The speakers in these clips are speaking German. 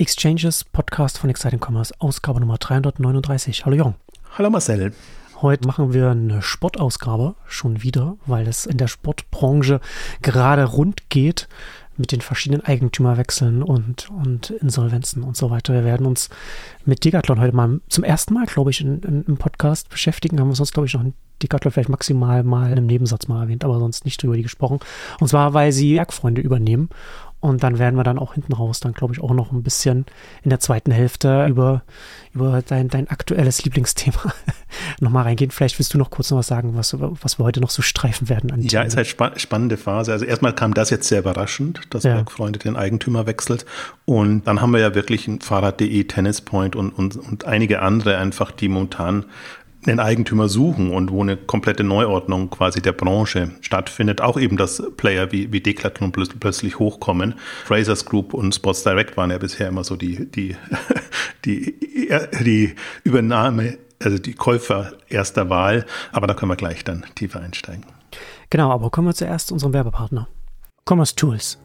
Exchanges Podcast von Exciting Commerce, Ausgabe Nummer 339. Hallo Jong. Hallo Marcel. Heute machen wir eine Sportausgabe schon wieder, weil es in der Sportbranche gerade rund geht mit den verschiedenen Eigentümerwechseln und, und Insolvenzen und so weiter. Wir werden uns mit Decathlon heute mal zum ersten Mal, glaube ich, in, in, im Podcast beschäftigen. Haben wir sonst, glaube ich, noch Decathlon vielleicht maximal mal in einem Nebensatz mal erwähnt, aber sonst nicht drüber die gesprochen. Und zwar, weil sie Werkfreunde übernehmen und dann werden wir dann auch hinten raus, dann glaube ich auch noch ein bisschen in der zweiten Hälfte über, über dein, dein aktuelles Lieblingsthema nochmal reingehen. Vielleicht willst du noch kurz noch was sagen, was, was wir heute noch so streifen werden an Ja, ist halt spa spannende Phase. Also erstmal kam das jetzt sehr überraschend, dass ja. Bergfreunde den Eigentümer wechselt. Und dann haben wir ja wirklich ein Fahrrad.de, Tennispoint und, und, und einige andere einfach, die momentan einen Eigentümer suchen und wo eine komplette Neuordnung quasi der Branche stattfindet, auch eben, dass Player wie, wie Decathlon plötzlich hochkommen. Frasers Group und Sports Direct waren ja bisher immer so die, die, die, die Übernahme, also die Käufer erster Wahl. Aber da können wir gleich dann tiefer einsteigen. Genau, aber kommen wir zuerst zu unserem Werbepartner. Commerce Tools.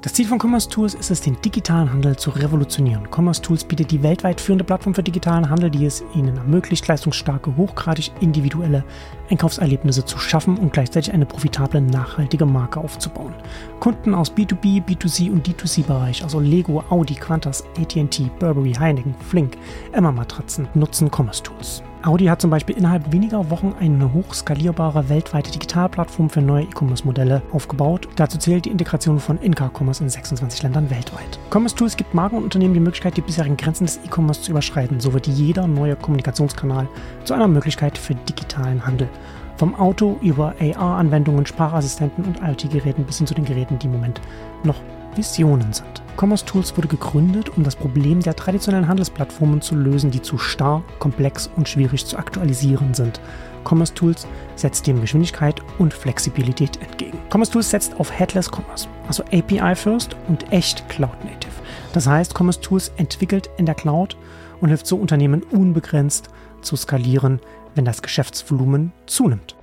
Das Ziel von Commerce Tools ist es, den digitalen Handel zu revolutionieren. Commerce Tools bietet die weltweit führende Plattform für digitalen Handel, die es Ihnen ermöglicht, leistungsstarke, hochgradig individuelle Einkaufserlebnisse zu schaffen und gleichzeitig eine profitable, nachhaltige Marke aufzubauen. Kunden aus B2B, B2C und D2C-Bereich, also Lego, Audi, Qantas, AT&T, Burberry, Heineken, Flink, Emma Matratzen, nutzen Commerce Tools. Audi hat zum Beispiel innerhalb weniger Wochen eine hochskalierbare weltweite Digitalplattform für neue E-Commerce-Modelle aufgebaut. Dazu zählt die Integration von In-Car-Commerce in 26 Ländern weltweit. Commerce Tools gibt Marken und Unternehmen die Möglichkeit, die bisherigen Grenzen des E-Commerce zu überschreiten. So wird jeder neue Kommunikationskanal zu einer Möglichkeit für digitalen Handel. Vom Auto über AR-Anwendungen, Sprachassistenten und IoT-Geräten bis hin zu den Geräten, die im Moment noch Visionen sind. Commerce Tools wurde gegründet, um das Problem der traditionellen Handelsplattformen zu lösen, die zu starr, komplex und schwierig zu aktualisieren sind. Commerce Tools setzt dem Geschwindigkeit und Flexibilität entgegen. Commerce Tools setzt auf Headless Commerce, also API First und echt Cloud Native. Das heißt, Commerce Tools entwickelt in der Cloud und hilft so Unternehmen unbegrenzt zu skalieren, wenn das Geschäftsvolumen zunimmt.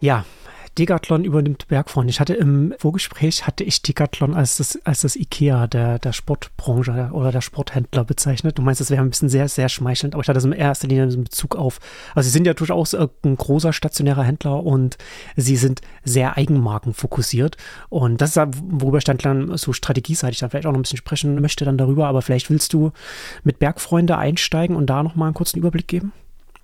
Ja, Decathlon übernimmt Bergfreund. Ich hatte im Vorgespräch hatte ich Decathlon als das, als das Ikea der, der Sportbranche oder der Sporthändler bezeichnet. Du meinst, das wäre ein bisschen sehr, sehr schmeichelnd, aber ich hatte das in erster Linie in Bezug auf, also sie sind ja durchaus ein großer stationärer Händler und sie sind sehr eigenmarkenfokussiert und das ist, worüber ich dann so strategieseitig dann vielleicht auch noch ein bisschen sprechen möchte dann darüber, aber vielleicht willst du mit Bergfreunde einsteigen und da nochmal einen kurzen Überblick geben?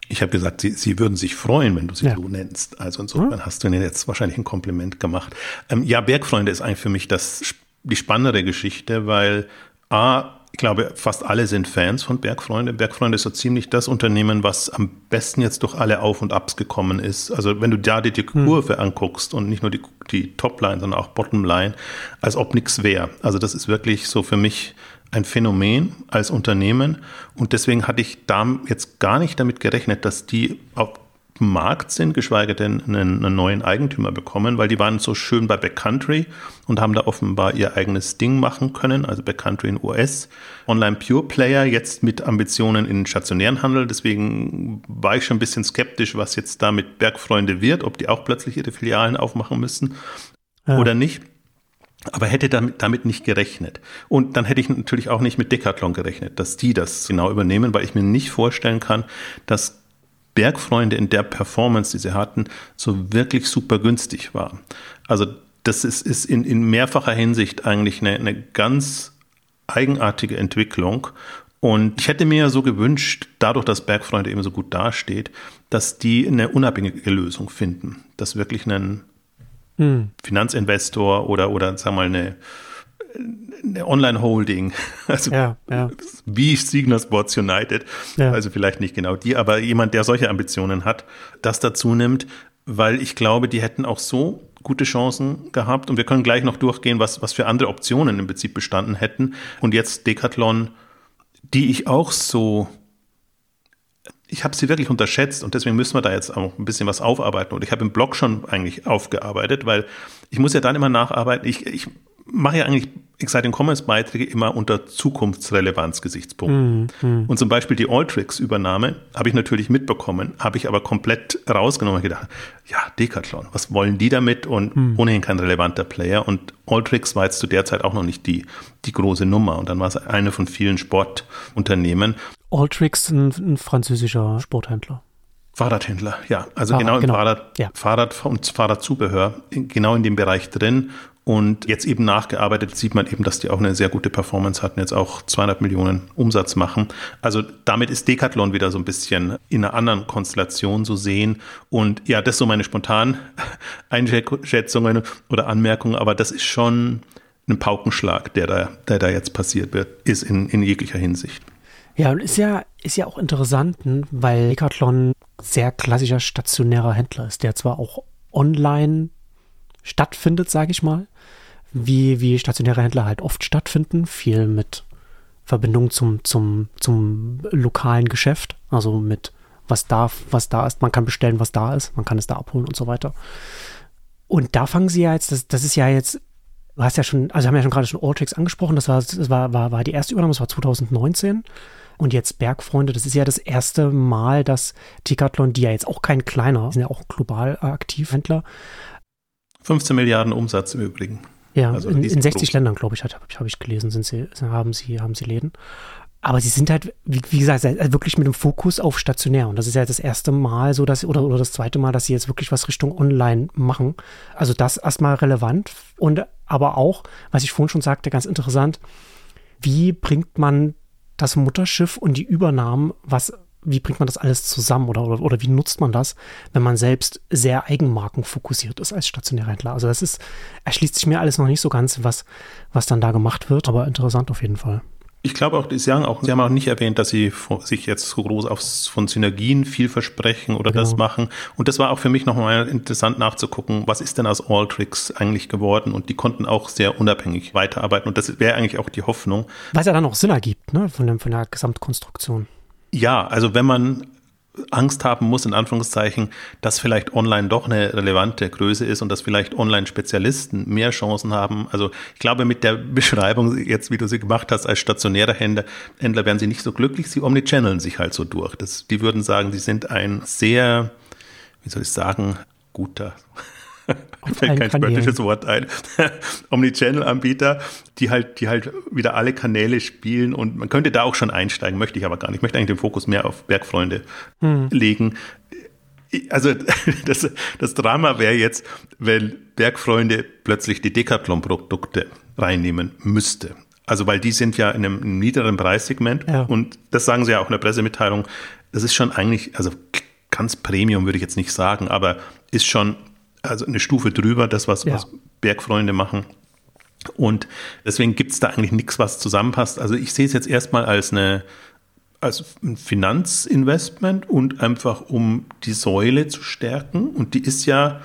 Ich habe gesagt, sie, sie würden sich freuen, wenn du sie ja. so nennst. Also insofern hm? hast du ihnen jetzt wahrscheinlich ein Kompliment gemacht. Ähm, ja, Bergfreunde ist eigentlich für mich das, die spannendere Geschichte, weil A, ich glaube, fast alle sind Fans von Bergfreunde. Bergfreunde ist so ziemlich das Unternehmen, was am besten jetzt durch alle Auf und Abs gekommen ist. Also wenn du da die, die hm. Kurve hm. anguckst und nicht nur die, die Topline, sondern auch Bottomline, als ob nichts wäre. Also das ist wirklich so für mich ein Phänomen als Unternehmen und deswegen hatte ich da jetzt gar nicht damit gerechnet, dass die auf dem Markt sind, geschweige denn einen, einen, neuen Eigentümer bekommen, weil die waren so schön bei Backcountry und haben da offenbar ihr eigenes Ding machen können, also Backcountry in US, Online Pure Player, jetzt mit Ambitionen in den stationären Handel. Deswegen war ich schon ein bisschen skeptisch, was jetzt da mit Bergfreunde wird, ob die auch plötzlich ihre Filialen aufmachen müssen ja. oder nicht aber hätte damit, damit nicht gerechnet. Und dann hätte ich natürlich auch nicht mit Decathlon gerechnet, dass die das genau übernehmen, weil ich mir nicht vorstellen kann, dass Bergfreunde in der Performance, die sie hatten, so wirklich super günstig war. Also das ist, ist in, in mehrfacher Hinsicht eigentlich eine, eine ganz eigenartige Entwicklung. Und ich hätte mir so gewünscht, dadurch, dass Bergfreunde eben so gut dasteht, dass die eine unabhängige Lösung finden, dass wirklich ein hm. Finanzinvestor oder, oder sag mal, eine, eine Online-Holding, also ja, ja. wie Signal Sports United, ja. also vielleicht nicht genau die, aber jemand, der solche Ambitionen hat, das dazu nimmt, weil ich glaube, die hätten auch so gute Chancen gehabt und wir können gleich noch durchgehen, was, was für andere Optionen im Prinzip bestanden hätten. Und jetzt Decathlon, die ich auch so ich habe sie wirklich unterschätzt und deswegen müssen wir da jetzt auch ein bisschen was aufarbeiten. Und ich habe im Blog schon eigentlich aufgearbeitet, weil ich muss ja dann immer nacharbeiten. Ich, ich mache ja eigentlich Exciting Commerce Beiträge immer unter Zukunftsrelevanz-Gesichtspunkten. Mm, mm. Und zum Beispiel die Alltricks-Übernahme habe ich natürlich mitbekommen, habe ich aber komplett rausgenommen und gedacht, ja, Decathlon, was wollen die damit? Und mm. ohnehin kein relevanter Player. Und Alltricks war jetzt zu der Zeit auch noch nicht die, die große Nummer. Und dann war es eine von vielen Sportunternehmen. Alltricks, ein, ein französischer Sporthändler. Fahrradhändler, ja. Also Fahrrad, genau im genau. Fahrrad, ja. Fahrrad und Fahrradzubehör, genau in dem Bereich drin. Und jetzt eben nachgearbeitet sieht man eben, dass die auch eine sehr gute Performance hatten, jetzt auch 200 Millionen Umsatz machen. Also damit ist Decathlon wieder so ein bisschen in einer anderen Konstellation zu sehen. Und ja, das so meine spontanen Einschätzungen oder Anmerkungen, aber das ist schon ein Paukenschlag, der da, der da jetzt passiert wird, ist in, in jeglicher Hinsicht. Ja, und ist ja, ist ja auch interessant, weil Decathlon sehr klassischer stationärer Händler ist, der zwar auch online stattfindet, sage ich mal, wie, wie stationäre Händler halt oft stattfinden, viel mit Verbindung zum, zum, zum lokalen Geschäft, also mit was da, was da ist, man kann bestellen, was da ist, man kann es da abholen und so weiter. Und da fangen sie ja jetzt, das, das ist ja jetzt, du hast ja schon, also haben ja schon gerade schon Alltricks angesprochen, das war, das war, war, war die erste Übernahme, das war 2019. Und jetzt Bergfreunde, das ist ja das erste Mal, dass Decathlon, die ja jetzt auch kein kleiner, sind ja auch global aktiv Händler. 15 Milliarden Umsatz im Übrigen. Ja, also in, in 60 Ländern, glaube ich, habe hab ich gelesen, sind sie, haben, sie, haben sie Läden. Aber sie sind halt, wie, wie, gesagt, wirklich mit dem Fokus auf stationär. Und das ist ja das erste Mal so, dass, oder, oder das zweite Mal, dass sie jetzt wirklich was Richtung Online machen. Also das erstmal relevant. Und aber auch, was ich vorhin schon sagte, ganz interessant, wie bringt man das Mutterschiff und die Übernahmen, was wie bringt man das alles zusammen oder, oder, oder wie nutzt man das, wenn man selbst sehr eigenmarkenfokussiert ist als stationärer Händler? Also das ist, erschließt sich mir alles noch nicht so ganz, was, was dann da gemacht wird, aber interessant auf jeden Fall. Ich glaube auch, Sie haben auch, Sie haben auch nicht erwähnt, dass Sie sich jetzt so groß aufs, von Synergien viel versprechen oder genau. das machen. Und das war auch für mich nochmal interessant nachzugucken, was ist denn aus Alltricks eigentlich geworden? Und die konnten auch sehr unabhängig weiterarbeiten. Und das wäre eigentlich auch die Hoffnung. Was ja dann auch Sinn ergibt, ne, von, dem, von der Gesamtkonstruktion. Ja, also wenn man Angst haben muss, in Anführungszeichen, dass vielleicht online doch eine relevante Größe ist und dass vielleicht Online-Spezialisten mehr Chancen haben. Also ich glaube, mit der Beschreibung jetzt, wie du sie gemacht hast, als stationärer Händler, Händler wären sie nicht so glücklich, sie omnichanneln sich halt so durch. Das, die würden sagen, sie sind ein sehr, wie soll ich sagen, guter fällt kein spöttisches Wort ein. Omnichannel-Anbieter, die halt, die halt wieder alle Kanäle spielen und man könnte da auch schon einsteigen, möchte ich aber gar nicht. Ich möchte eigentlich den Fokus mehr auf Bergfreunde hm. legen. Also das, das Drama wäre jetzt, wenn Bergfreunde plötzlich die Decathlon-Produkte reinnehmen müsste. Also weil die sind ja in einem, einem niederen Preissegment ja. und das sagen sie ja auch in der Pressemitteilung. Das ist schon eigentlich, also ganz Premium würde ich jetzt nicht sagen, aber ist schon also eine Stufe drüber, das, was, ja. was Bergfreunde machen. Und deswegen gibt es da eigentlich nichts, was zusammenpasst. Also ich sehe es jetzt erstmal als eine als ein Finanzinvestment und einfach um die Säule zu stärken. Und die ist ja,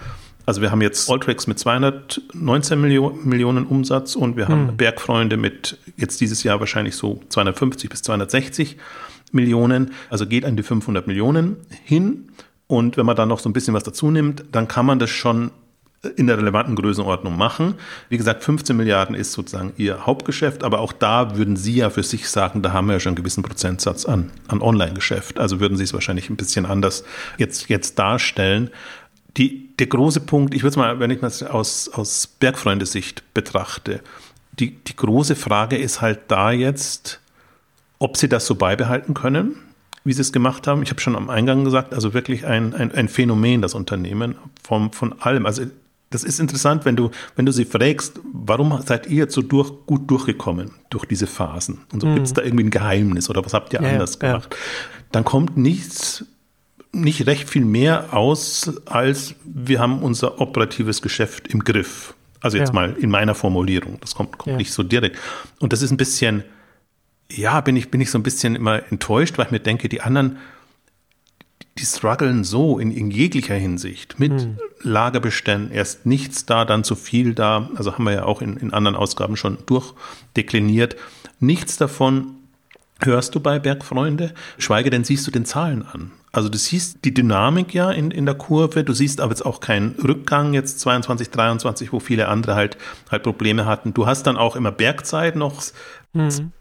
also wir haben jetzt Alltracks mit 219 Millionen, Millionen Umsatz und wir haben hm. Bergfreunde mit jetzt dieses Jahr wahrscheinlich so 250 bis 260 Millionen. Also geht an die 500 Millionen hin. Und wenn man dann noch so ein bisschen was dazu nimmt, dann kann man das schon in der relevanten Größenordnung machen. Wie gesagt, 15 Milliarden ist sozusagen ihr Hauptgeschäft, aber auch da würden Sie ja für sich sagen, da haben wir ja schon einen gewissen Prozentsatz an, an Online-Geschäft. Also würden Sie es wahrscheinlich ein bisschen anders jetzt, jetzt darstellen. Die, der große Punkt, ich würde es mal, wenn ich das aus, aus Bergfreundesicht betrachte, die, die große Frage ist halt da jetzt, ob Sie das so beibehalten können wie sie es gemacht haben. Ich habe schon am Eingang gesagt, also wirklich ein, ein, ein Phänomen, das Unternehmen, vom, von allem. Also das ist interessant, wenn du, wenn du sie fragst, warum seid ihr jetzt so durch, gut durchgekommen durch diese Phasen? Und so mhm. gibt es da irgendwie ein Geheimnis oder was habt ihr ja, anders ja. gemacht? Dann kommt nichts, nicht recht viel mehr aus, als wir haben unser operatives Geschäft im Griff. Also jetzt ja. mal in meiner Formulierung. Das kommt, kommt nicht so direkt. Und das ist ein bisschen, ja, bin ich, bin ich so ein bisschen immer enttäuscht, weil ich mir denke, die anderen, die strugglen so in, in jeglicher Hinsicht mit hm. Lagerbeständen, erst nichts da, dann zu viel da, also haben wir ja auch in, in anderen Ausgaben schon durchdekliniert. Nichts davon hörst du bei Bergfreunde, schweige denn siehst du den Zahlen an. Also du siehst die Dynamik ja in, in der Kurve, du siehst aber jetzt auch keinen Rückgang jetzt 22, 23, wo viele andere halt halt Probleme hatten. Du hast dann auch immer Bergzeit noch mhm.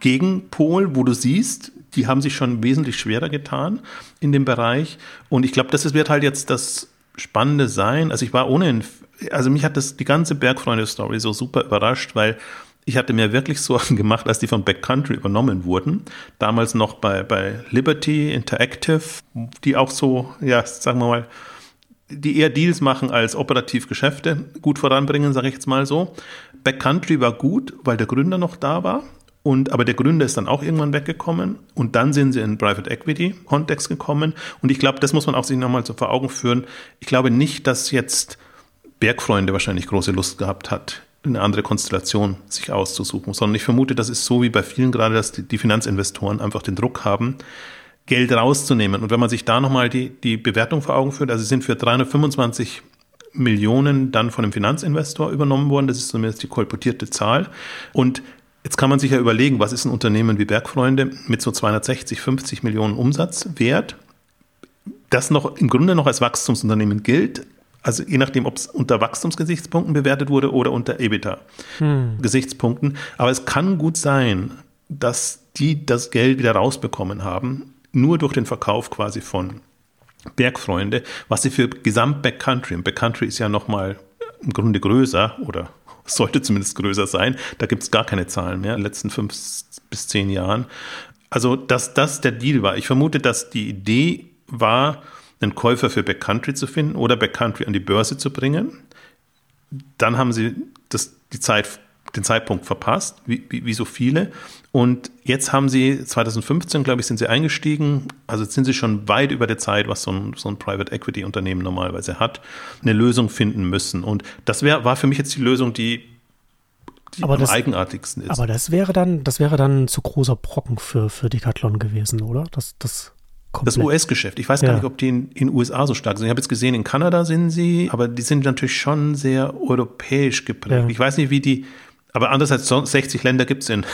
Gegenpol, wo du siehst, die haben sich schon wesentlich schwerer getan in dem Bereich. Und ich glaube, das wird halt jetzt das Spannende sein. Also ich war ohnehin, also mich hat das die ganze Bergfreunde-Story so super überrascht, weil ich hatte mir wirklich Sorgen gemacht, als die von Backcountry übernommen wurden. Damals noch bei, bei Liberty Interactive, die auch so, ja, sagen wir mal, die eher Deals machen als operativ Geschäfte gut voranbringen, sage ich jetzt mal so. Backcountry war gut, weil der Gründer noch da war. Und, aber der Gründer ist dann auch irgendwann weggekommen und dann sind sie in Private Equity Kontext gekommen. Und ich glaube, das muss man auch sich nochmal so vor Augen führen. Ich glaube nicht, dass jetzt Bergfreunde wahrscheinlich große Lust gehabt hat, eine andere Konstellation sich auszusuchen, sondern ich vermute, das ist so wie bei vielen gerade, dass die, Finanzinvestoren einfach den Druck haben, Geld rauszunehmen. Und wenn man sich da nochmal die, die Bewertung vor Augen führt, also sie sind für 325 Millionen dann von einem Finanzinvestor übernommen worden, das ist zumindest die kolportierte Zahl. Und Jetzt kann man sich ja überlegen, was ist ein Unternehmen wie Bergfreunde mit so 260, 50 Millionen Umsatz wert, das noch im Grunde noch als Wachstumsunternehmen gilt, also je nachdem, ob es unter Wachstumsgesichtspunkten bewertet wurde oder unter EBITDA-Gesichtspunkten. Hm. Aber es kann gut sein, dass die das Geld wieder rausbekommen haben, nur durch den Verkauf quasi von Bergfreunde, was sie für Gesamt Backcountry, und Backcountry ist ja nochmal im Grunde größer oder sollte zumindest größer sein, da gibt es gar keine Zahlen mehr in den letzten fünf bis zehn Jahren. Also, dass das der Deal war. Ich vermute, dass die Idee war, einen Käufer für Backcountry zu finden oder Backcountry an die Börse zu bringen. Dann haben sie das, die Zeit, den Zeitpunkt verpasst, wie, wie, wie so viele. Und jetzt haben sie, 2015, glaube ich, sind sie eingestiegen. Also sind sie schon weit über der Zeit, was so ein, so ein Private Equity Unternehmen normalerweise hat, eine Lösung finden müssen. Und das wär, war für mich jetzt die Lösung, die, die aber am das, eigenartigsten ist. Aber das wäre dann, das wäre dann ein zu großer Brocken für, für Decathlon gewesen, oder? Das, das Komplett. Das US-Geschäft. Ich weiß ja. gar nicht, ob die in den USA so stark sind. Ich habe jetzt gesehen, in Kanada sind sie, aber die sind natürlich schon sehr europäisch geprägt. Ja. Ich weiß nicht, wie die, aber andererseits 60 Länder gibt es in,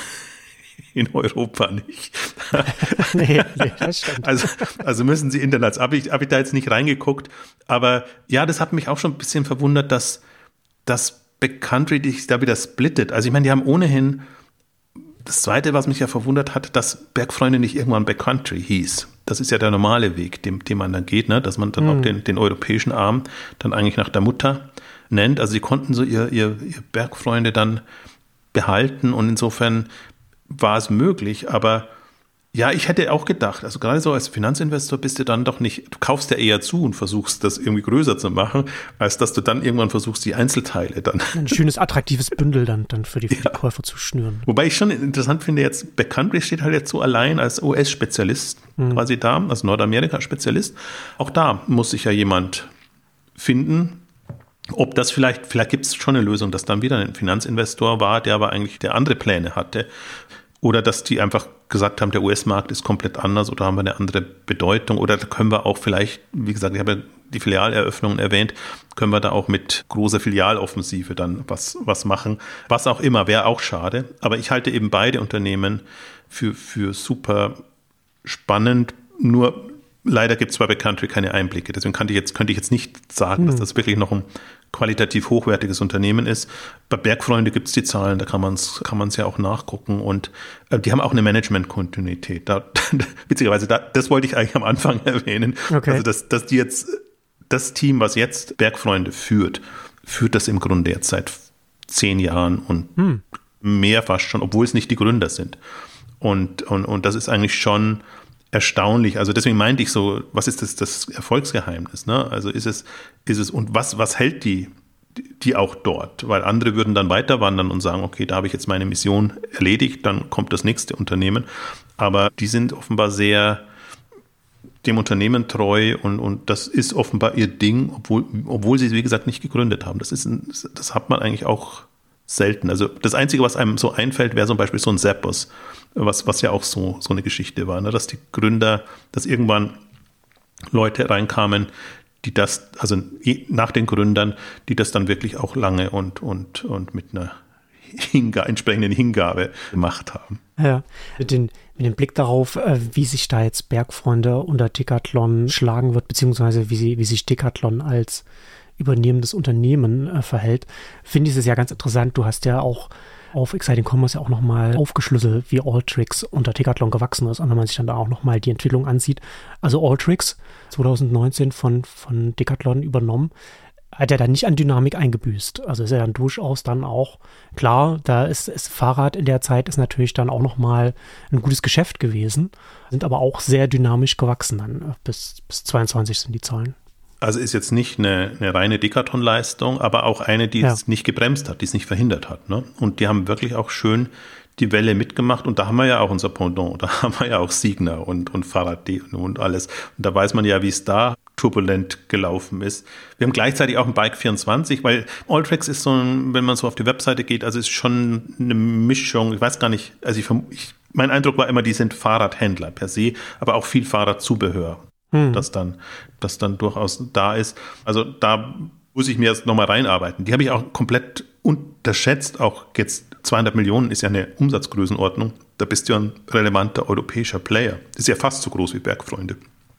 in Europa nicht. nee, nee, das stimmt. Also, also müssen sie international. Habe ich, hab ich da jetzt nicht reingeguckt. Aber ja, das hat mich auch schon ein bisschen verwundert, dass das Backcountry sich da wieder splittet. Also ich meine, die haben ohnehin das Zweite, was mich ja verwundert hat, dass Bergfreunde nicht irgendwann Backcountry hieß. Das ist ja der normale Weg, dem, dem man dann geht, ne? dass man dann mhm. auch den, den europäischen Arm dann eigentlich nach der Mutter nennt. Also sie konnten so ihr, ihr, ihr Bergfreunde dann behalten und insofern war es möglich, aber ja, ich hätte auch gedacht, also gerade so als Finanzinvestor bist du dann doch nicht, du kaufst ja eher zu und versuchst das irgendwie größer zu machen, als dass du dann irgendwann versuchst, die Einzelteile dann. Ein schönes, attraktives Bündel dann, dann für, die, für ja. die Käufer zu schnüren. Wobei ich schon interessant finde, jetzt Bekanntlich steht halt jetzt so allein als US-Spezialist mhm. quasi da, als Nordamerika-Spezialist. Auch da muss sich ja jemand finden, ob das vielleicht, vielleicht gibt es schon eine Lösung, dass dann wieder ein Finanzinvestor war, der aber eigentlich der andere Pläne hatte. Oder dass die einfach gesagt haben, der US-Markt ist komplett anders oder haben wir eine andere Bedeutung. Oder da können wir auch vielleicht, wie gesagt, ich habe ja die Filialeröffnungen erwähnt, können wir da auch mit großer Filialoffensive dann was, was machen. Was auch immer, wäre auch schade. Aber ich halte eben beide Unternehmen für, für super spannend. Nur leider gibt es bei Country keine Einblicke. Deswegen könnte ich jetzt, könnte ich jetzt nicht sagen, hm. dass das wirklich noch ein qualitativ hochwertiges Unternehmen ist. Bei Bergfreunde gibt es die Zahlen, da kann man es kann man's ja auch nachgucken und äh, die haben auch eine Management-Kontinuität. Da, witzigerweise, da, das wollte ich eigentlich am Anfang erwähnen. Okay. Also, dass, dass die jetzt, das Team, was jetzt Bergfreunde führt, führt das im Grunde jetzt seit zehn Jahren und hm. mehr fast schon, obwohl es nicht die Gründer sind. Und, und, und das ist eigentlich schon erstaunlich. Also deswegen meinte ich so, was ist das, das Erfolgsgeheimnis? Ne? Also ist es, ist es, und was, was hält die, die auch dort? Weil andere würden dann weiter wandern und sagen, okay, da habe ich jetzt meine Mission erledigt, dann kommt das nächste Unternehmen. Aber die sind offenbar sehr dem Unternehmen treu und, und das ist offenbar ihr Ding, obwohl, obwohl sie es, wie gesagt, nicht gegründet haben. Das ist, ein, das hat man eigentlich auch selten. Also das Einzige, was einem so einfällt, wäre zum Beispiel so ein Zappos was, was ja auch so, so eine Geschichte war, ne? dass die Gründer, dass irgendwann Leute reinkamen, die das, also nach den Gründern, die das dann wirklich auch lange und, und, und mit einer Hinga entsprechenden Hingabe gemacht haben. Ja, mit den, mit dem Blick darauf, äh, wie sich da jetzt Bergfreunde unter Decathlon schlagen wird, beziehungsweise wie, sie, wie sich Decathlon als übernehmendes Unternehmen äh, verhält, finde ich es ja ganz interessant. Du hast ja auch auf Exciting Commerce ja auch nochmal aufgeschlüsselt, wie Alltricks unter Decathlon gewachsen ist. Und wenn man sich dann da auch nochmal die Entwicklung ansieht. Also Alltricks 2019 von, von Decathlon übernommen, hat er dann nicht an Dynamik eingebüßt. Also ist er dann durchaus dann auch, klar, da ist, ist Fahrrad in der Zeit ist natürlich dann auch nochmal ein gutes Geschäft gewesen, sind aber auch sehr dynamisch gewachsen dann. Bis, bis 22 sind die Zahlen. Also ist jetzt nicht eine, eine reine Decathlon-Leistung, aber auch eine, die ja. es nicht gebremst hat, die es nicht verhindert hat. Ne? Und die haben wirklich auch schön die Welle mitgemacht und da haben wir ja auch unser Pendant, da haben wir ja auch Signer und, und Fahrrad.de und alles. Und da weiß man ja, wie es da turbulent gelaufen ist. Wir haben gleichzeitig auch ein Bike 24, weil Alltracks ist so ein, wenn man so auf die Webseite geht, also ist schon eine Mischung, ich weiß gar nicht, also ich, ich mein Eindruck war immer, die sind Fahrradhändler per se, aber auch viel Fahrradzubehör hm. das dann, das dann durchaus da ist. Also da muss ich mir jetzt nochmal reinarbeiten. Die habe ich auch komplett unterschätzt. Auch jetzt 200 Millionen ist ja eine Umsatzgrößenordnung. Da bist du ja ein relevanter europäischer Player. Das ist ja fast so groß wie Bergfreunde.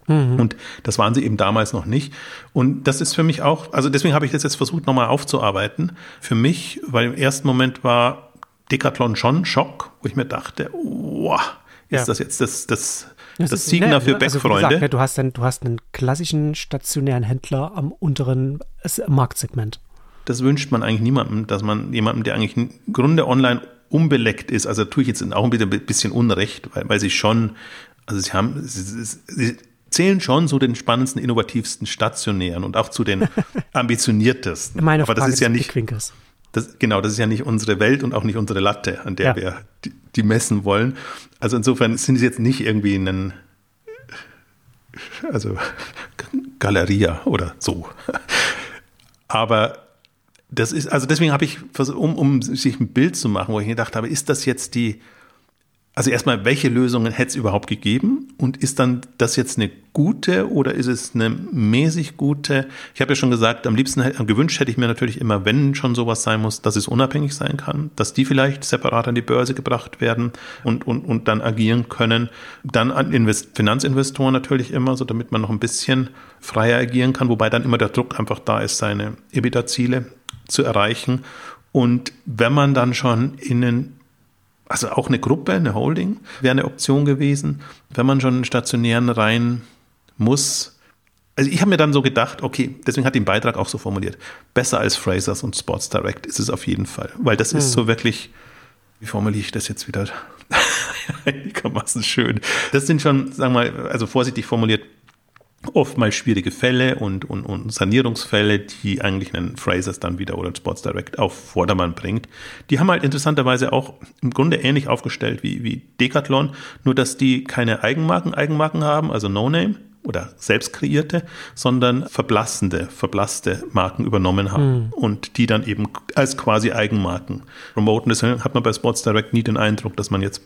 Mhm. Und das waren sie eben damals noch nicht. Und das ist für mich auch, also deswegen habe ich das jetzt versucht nochmal aufzuarbeiten. Für mich, weil im ersten Moment war Decathlon schon Schock, wo ich mir dachte, wow, ist ja. das jetzt das, das das, das Signer ne, für Backfreunde. Also ne, du, hast dann, du hast einen klassischen stationären Händler am unteren Marktsegment. Das wünscht man eigentlich niemandem, dass man jemandem, der eigentlich im Grunde online unbeleckt ist, also tue ich jetzt auch ein bisschen Unrecht, weil, weil sie schon, also sie haben, sie, sie zählen schon zu den spannendsten, innovativsten stationären und auch zu den ambitioniertesten. Meine Frage Aber das ist ja nicht. Das, genau, das ist ja nicht unsere Welt und auch nicht unsere Latte, an der ja. wir die, die, messen wollen. Also insofern sind sie jetzt nicht irgendwie ein, also Galeria oder so. Aber das ist, also deswegen habe ich, um, um sich ein Bild zu machen, wo ich gedacht habe, ist das jetzt die, also erstmal, welche Lösungen hätte es überhaupt gegeben? Und ist dann das jetzt eine gute oder ist es eine mäßig gute? Ich habe ja schon gesagt, am liebsten gewünscht hätte ich mir natürlich immer, wenn schon sowas sein muss, dass es unabhängig sein kann, dass die vielleicht separat an die Börse gebracht werden und, und, und dann agieren können. Dann an Invest Finanzinvestoren natürlich immer, so damit man noch ein bisschen freier agieren kann, wobei dann immer der Druck einfach da ist, seine EBITDA-Ziele zu erreichen. Und wenn man dann schon in den also auch eine Gruppe, eine Holding wäre eine Option gewesen, wenn man schon stationären rein muss. Also ich habe mir dann so gedacht, okay, deswegen hat den Beitrag auch so formuliert, besser als Frasers und Sports Direct ist es auf jeden Fall, weil das hm. ist so wirklich, wie formuliere ich das jetzt wieder? einigermaßen schön. Das sind schon, sagen wir mal, also vorsichtig formuliert, oftmals schwierige Fälle und, und, und Sanierungsfälle, die eigentlich einen Frasers dann wieder oder einen Sports Direct auf Vordermann bringt. Die haben halt interessanterweise auch im Grunde ähnlich aufgestellt wie, wie Decathlon, nur dass die keine Eigenmarken, Eigenmarken haben, also No-Name oder selbst kreierte, sondern verblassende, verblasste Marken übernommen haben mhm. und die dann eben als quasi Eigenmarken promoten. Deswegen hat man bei Sports Direct nie den Eindruck, dass man jetzt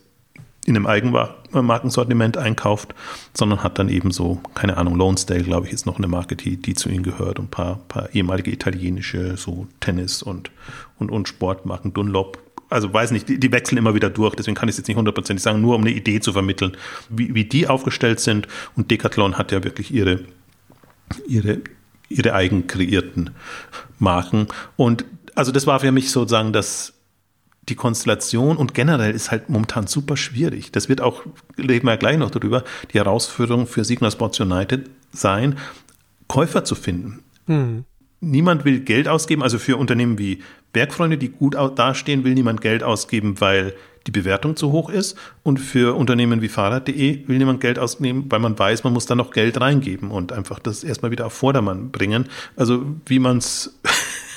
in einem Eigenmarkensortiment einkauft, sondern hat dann eben so, keine Ahnung, Lonesdale, glaube ich, ist noch eine Marke, die, die zu ihnen gehört und ein paar, paar ehemalige italienische, so Tennis und, und, und Sportmarken, Dunlop. Also weiß nicht, die, die wechseln immer wieder durch, deswegen kann ich es jetzt nicht hundertprozentig sagen, nur um eine Idee zu vermitteln, wie, wie die aufgestellt sind. Und Decathlon hat ja wirklich ihre, ihre, ihre eigen kreierten Marken. Und also das war für mich sozusagen das, die Konstellation und generell ist halt momentan super schwierig. Das wird auch, reden wir ja gleich noch darüber, die Herausforderung für Signa Sports United sein, Käufer zu finden. Hm. Niemand will Geld ausgeben, also für Unternehmen wie Bergfreunde, die gut dastehen, will niemand Geld ausgeben, weil die Bewertung zu hoch ist. Und für Unternehmen wie Fahrrad.de will niemand Geld ausnehmen, weil man weiß, man muss da noch Geld reingeben und einfach das erstmal wieder auf Vordermann bringen. Also wie man es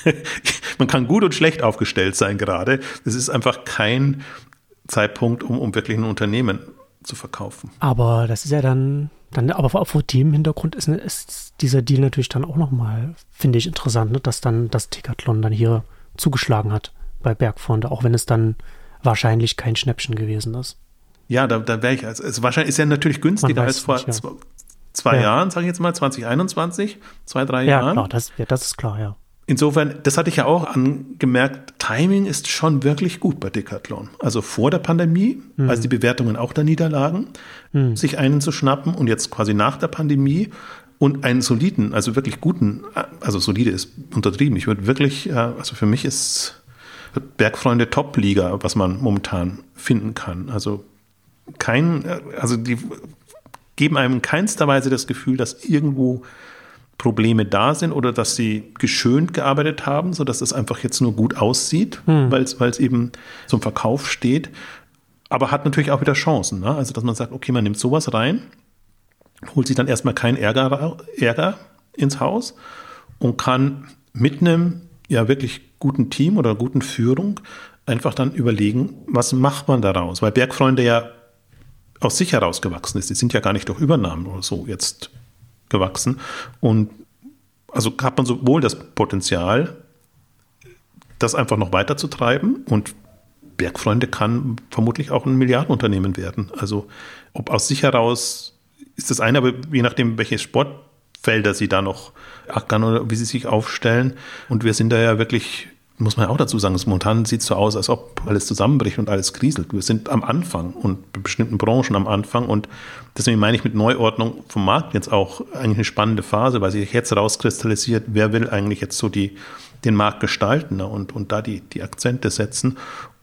man kann gut und schlecht aufgestellt sein gerade. Es ist einfach kein Zeitpunkt, um, um wirklich ein Unternehmen zu verkaufen. Aber das ist ja dann, dann aber vor dem Hintergrund ist, ist dieser Deal natürlich dann auch nochmal, finde ich, interessant, ne? dass dann das Decathlon dann hier zugeschlagen hat bei Bergfonde, auch wenn es dann wahrscheinlich kein Schnäppchen gewesen ist. Ja, da, da wäre ich, also, also wahrscheinlich ist ja natürlich günstiger als vor nicht, ja. zwei ja. Jahren, sage ich jetzt mal, 2021, zwei, drei ja, Jahren. Ja, klar, das, ja, das ist klar, ja. Insofern, das hatte ich ja auch angemerkt, Timing ist schon wirklich gut bei Decathlon. Also vor der Pandemie, mhm. als die Bewertungen auch da niederlagen, mhm. sich einen zu schnappen und jetzt quasi nach der Pandemie und einen soliden, also wirklich guten, also solide ist untertrieben. Ich würde wirklich, also für mich ist Bergfreunde Top-Liga, was man momentan finden kann. Also kein, also die geben einem in keinster Weise das Gefühl, dass irgendwo Probleme da sind oder dass sie geschönt gearbeitet haben, sodass es einfach jetzt nur gut aussieht, hm. weil es eben zum Verkauf steht. Aber hat natürlich auch wieder Chancen. Ne? Also, dass man sagt, okay, man nimmt sowas rein, holt sich dann erstmal keinen Ärger, Ärger ins Haus und kann mit einem ja wirklich guten Team oder guten Führung einfach dann überlegen, was macht man daraus? Weil Bergfreunde ja aus sich herausgewachsen ist. Die sind ja gar nicht durch Übernahmen oder so jetzt gewachsen. Und also hat man sowohl das Potenzial, das einfach noch weiter zu treiben und Bergfreunde kann vermutlich auch ein Milliardenunternehmen werden. Also ob aus sich heraus ist das eine, aber je nachdem, welche Sportfelder sie da noch ackern oder wie sie sich aufstellen. Und wir sind da ja wirklich muss man auch dazu sagen, momentan sieht so aus, als ob alles zusammenbricht und alles kriselt. Wir sind am Anfang und bestimmten Branchen am Anfang und deswegen meine ich mit Neuordnung vom Markt jetzt auch eigentlich eine spannende Phase, weil sich jetzt rauskristallisiert, wer will eigentlich jetzt so die, den Markt gestalten ne, und, und da die, die Akzente setzen.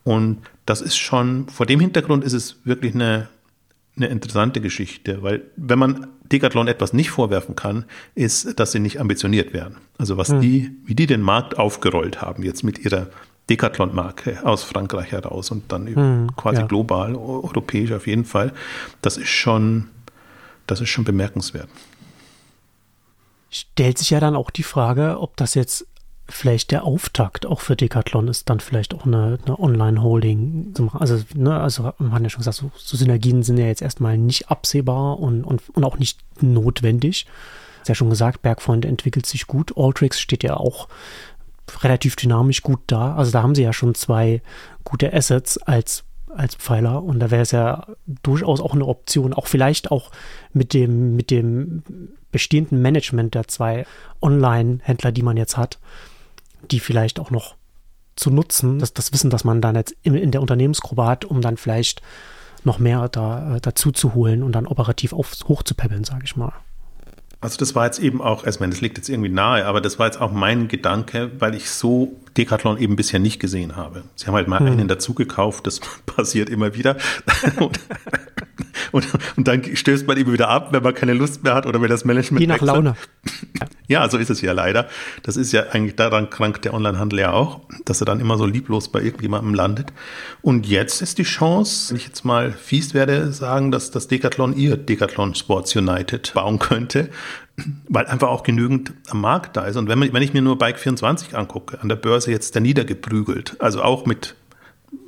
Und das ist schon, vor dem Hintergrund ist es wirklich eine, eine interessante Geschichte, weil wenn man Decathlon etwas nicht vorwerfen kann, ist, dass sie nicht ambitioniert werden. Also was hm. die, wie die den Markt aufgerollt haben, jetzt mit ihrer Decathlon-Marke aus Frankreich heraus und dann hm, quasi ja. global, europäisch auf jeden Fall, das ist schon, das ist schon bemerkenswert. Stellt sich ja dann auch die Frage, ob das jetzt vielleicht der Auftakt auch für Decathlon ist, dann vielleicht auch eine, eine Online-Holding zu machen. Also, ne, also man hat ja schon gesagt, so, so, Synergien sind ja jetzt erstmal nicht absehbar und, und, und auch nicht notwendig. Ist ja schon gesagt, Bergfreund entwickelt sich gut. Alltrix steht ja auch relativ dynamisch gut da. Also da haben sie ja schon zwei gute Assets als als Pfeiler und da wäre es ja durchaus auch eine Option, auch vielleicht auch mit dem, mit dem bestehenden Management der zwei Online-Händler, die man jetzt hat, die vielleicht auch noch zu nutzen, das, das Wissen, das man dann jetzt in, in der Unternehmensgruppe hat, um dann vielleicht noch mehr da, äh, dazu zu holen und dann operativ auf, hochzupäppeln, sage ich mal. Also das war jetzt eben auch, ich meine, das liegt jetzt irgendwie nahe, aber das war jetzt auch mein Gedanke, weil ich so Decathlon eben bisher nicht gesehen habe. Sie haben halt mal hm. einen dazu gekauft, das passiert immer wieder. und, und, dann stößt man eben wieder ab, wenn man keine Lust mehr hat oder wenn das Management. Je nach wechselt. Laune. Ja, so ist es ja leider. Das ist ja eigentlich daran krankt der Onlinehandel ja auch, dass er dann immer so lieblos bei irgendjemandem landet. Und jetzt ist die Chance, wenn ich jetzt mal fies werde, sagen, dass das Decathlon ihr Decathlon Sports United bauen könnte weil einfach auch genügend am Markt da ist. Und wenn, man, wenn ich mir nur Bike24 angucke, an der Börse jetzt da niedergeprügelt, also auch mit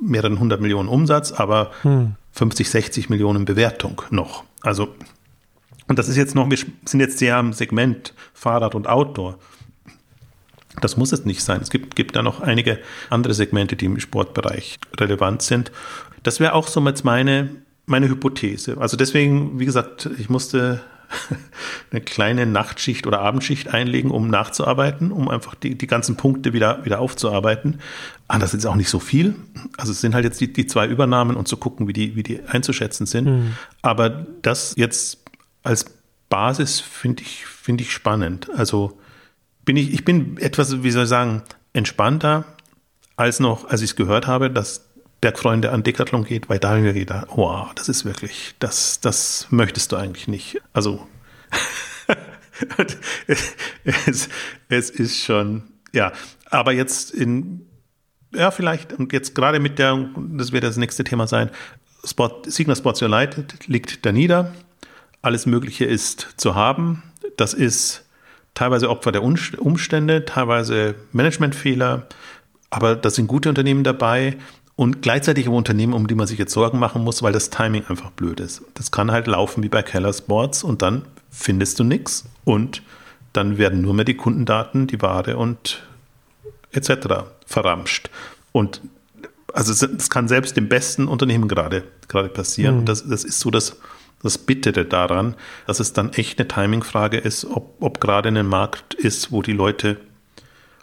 mehreren hundert Millionen Umsatz, aber hm. 50, 60 Millionen Bewertung noch. Also, und das ist jetzt noch, wir sind jetzt sehr am Segment Fahrrad und Outdoor. Das muss es nicht sein. Es gibt, gibt da noch einige andere Segmente, die im Sportbereich relevant sind. Das wäre auch so jetzt meine, meine Hypothese. Also deswegen, wie gesagt, ich musste eine kleine Nachtschicht oder Abendschicht einlegen, um nachzuarbeiten, um einfach die, die ganzen Punkte wieder, wieder aufzuarbeiten. Ah, das ist auch nicht so viel. Also es sind halt jetzt die, die zwei Übernahmen und zu gucken, wie die, wie die einzuschätzen sind. Mhm. Aber das jetzt als Basis finde ich, finde ich spannend. Also bin ich, ich bin etwas, wie soll ich sagen, entspannter als noch, als ich es gehört habe, dass Bergfreunde an Decathlon geht, weil da habe ich mir gedacht, wow, das ist wirklich, das, das möchtest du eigentlich nicht. Also es, es ist schon, ja, aber jetzt in, ja, vielleicht, und jetzt gerade mit der, das wird das nächste Thema sein, Sport, Signa Sports United liegt da nieder. Alles Mögliche ist zu haben. Das ist teilweise Opfer der Umstände, teilweise Managementfehler, aber da sind gute Unternehmen dabei und gleichzeitig im Unternehmen, um die man sich jetzt Sorgen machen muss, weil das Timing einfach blöd ist. Das kann halt laufen wie bei Keller Sports und dann findest du nichts und dann werden nur mehr die Kundendaten, die Ware und etc. verramscht. Und also es kann selbst dem besten Unternehmen gerade, gerade passieren. Mhm. Und das, das ist so das, das Bittere daran, dass es dann echt eine Timingfrage ist, ob, ob gerade ein Markt ist, wo die Leute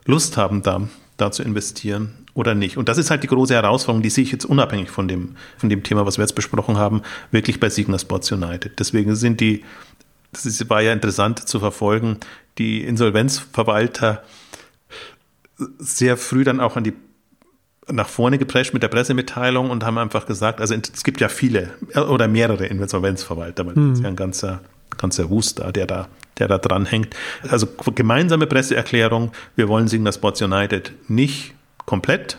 Lust haben, da, da zu investieren oder nicht. Und das ist halt die große Herausforderung, die sehe ich jetzt unabhängig von dem, von dem Thema, was wir jetzt besprochen haben, wirklich bei Signa Sports United. Deswegen sind die, das ist, war ja interessant zu verfolgen, die Insolvenzverwalter sehr früh dann auch an die nach vorne geprescht mit der Pressemitteilung und haben einfach gesagt, also es gibt ja viele äh, oder mehrere Insolvenzverwalter, weil hm. das ist ja ein ganzer, ganzer Wust da, der da, der da dran hängt. Also gemeinsame Presseerklärung, wir wollen Signa Sports United nicht komplett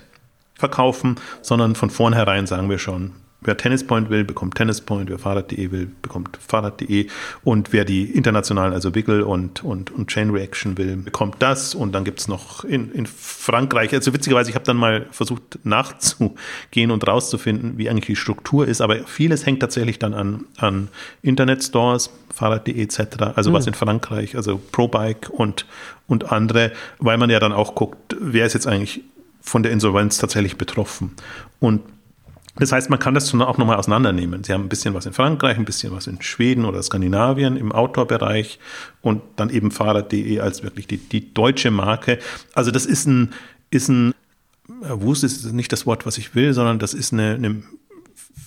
verkaufen, sondern von vornherein sagen wir schon, Wer Tennispoint will, bekommt Tennispoint. Wer Fahrrad.de will, bekommt Fahrrad.de. Und wer die internationalen, also Wiggle und, und, und Chain Reaction will, bekommt das. Und dann gibt es noch in, in Frankreich, also witzigerweise, ich habe dann mal versucht nachzugehen und rauszufinden, wie eigentlich die Struktur ist. Aber vieles hängt tatsächlich dann an, an Internetstores, Fahrrad.de etc. Also mhm. was in Frankreich, also ProBike und, und andere, weil man ja dann auch guckt, wer ist jetzt eigentlich von der Insolvenz tatsächlich betroffen. Und das heißt, man kann das auch nochmal auseinandernehmen. Sie haben ein bisschen was in Frankreich, ein bisschen was in Schweden oder Skandinavien im Outdoor-Bereich und dann eben Fahrrad.de als wirklich die, die deutsche Marke. Also das ist ein, ist ein, Wust ist nicht das Wort, was ich will, sondern das ist eine, eine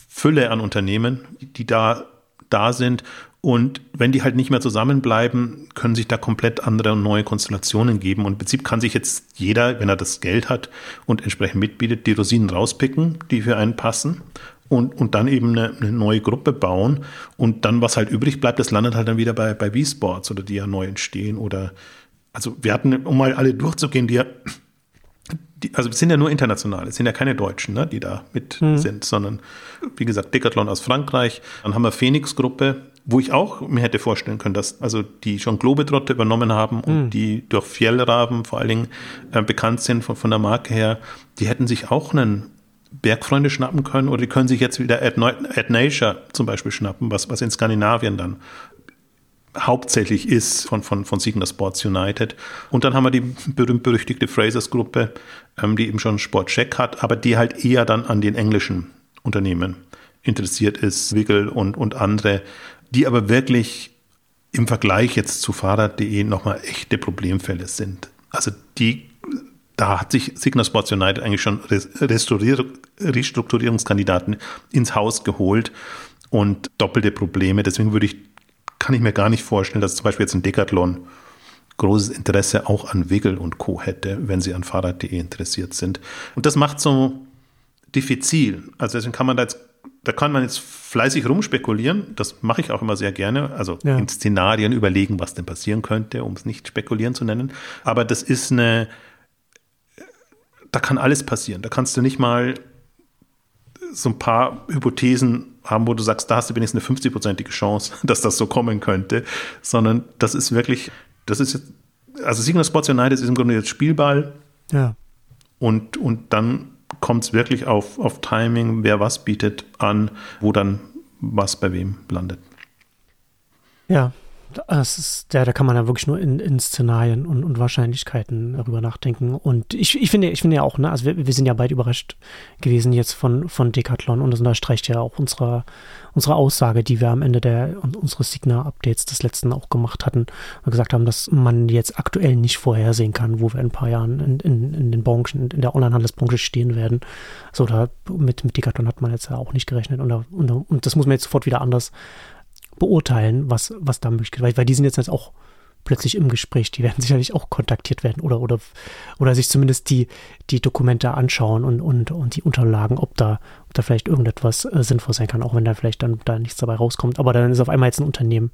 Fülle an Unternehmen, die da, da sind und wenn die halt nicht mehr zusammenbleiben, können sich da komplett andere und neue Konstellationen geben. Und im Prinzip kann sich jetzt jeder, wenn er das Geld hat und entsprechend mitbietet, die Rosinen rauspicken, die für einen passen. Und, und dann eben eine, eine neue Gruppe bauen. Und dann, was halt übrig bleibt, das landet halt dann wieder bei, bei V-Sports oder die ja neu entstehen. Oder also wir hatten, um mal alle durchzugehen, die ja die, also es sind ja nur internationale, es sind ja keine Deutschen, ne, die da mit mhm. sind, sondern wie gesagt, Decathlon aus Frankreich. Dann haben wir Phoenix-Gruppe, wo ich auch mir hätte vorstellen können, dass also die schon Globetrotter übernommen haben und mhm. die durch Fjellraben vor allen Dingen äh, bekannt sind von, von der Marke her, die hätten sich auch einen Bergfreunde schnappen können oder die können sich jetzt wieder Ad, Ad Nature zum Beispiel schnappen, was, was in Skandinavien dann hauptsächlich ist von, von, von Signa Sports United. Und dann haben wir die berühmt-berüchtigte Frasers-Gruppe, ähm, die eben schon Sportcheck hat, aber die halt eher dann an den englischen Unternehmen interessiert ist, Wiggle und, und andere, die aber wirklich im Vergleich jetzt zu Fahrrad.de nochmal echte Problemfälle sind. Also die, da hat sich Signa Sports United eigentlich schon Restrukturierungskandidaten ins Haus geholt und doppelte Probleme. Deswegen würde ich kann ich mir gar nicht vorstellen, dass zum Beispiel jetzt ein Decathlon großes Interesse auch an Wiggle und Co. hätte, wenn sie an Fahrrad.de interessiert sind. Und das macht so diffizil. Also deswegen kann man da jetzt, da kann man jetzt fleißig rumspekulieren. Das mache ich auch immer sehr gerne. Also ja. in Szenarien überlegen, was denn passieren könnte, um es nicht spekulieren zu nennen. Aber das ist eine, da kann alles passieren. Da kannst du nicht mal so ein paar Hypothesen haben, wo du sagst, da hast du wenigstens eine 50-prozentige Chance, dass das so kommen könnte, sondern das ist wirklich, das ist jetzt, also Signal Sports United ist im Grunde jetzt Spielball. Ja. Und, und dann kommt es wirklich auf, auf Timing, wer was bietet an, wo dann was bei wem landet. Ja, das ist, ja, da kann man ja wirklich nur in, in Szenarien und, und Wahrscheinlichkeiten darüber nachdenken. Und ich, ich finde, ich finde ja auch, ne, also wir, wir sind ja beide überrascht gewesen jetzt von, von Decathlon und das unterstreicht ja auch unsere, unsere Aussage, die wir am Ende der unseres Signa-Updates des letzten auch gemacht hatten und gesagt haben, dass man jetzt aktuell nicht vorhersehen kann, wo wir in ein paar Jahren in, in, in den Branchen, in der Onlinehandelsbranche stehen werden. So, da mit, mit Decathlon hat man jetzt ja auch nicht gerechnet und, und, und das muss man jetzt sofort wieder anders beurteilen, was, was da möglich ist. Weil, weil die sind jetzt, auch plötzlich im Gespräch. Die werden sicherlich auch kontaktiert werden oder, oder, oder sich zumindest die, die Dokumente anschauen und, und, und die Unterlagen, ob da, ob da vielleicht irgendetwas äh, sinnvoll sein kann, auch wenn da vielleicht dann da nichts dabei rauskommt. Aber dann ist auf einmal jetzt ein Unternehmen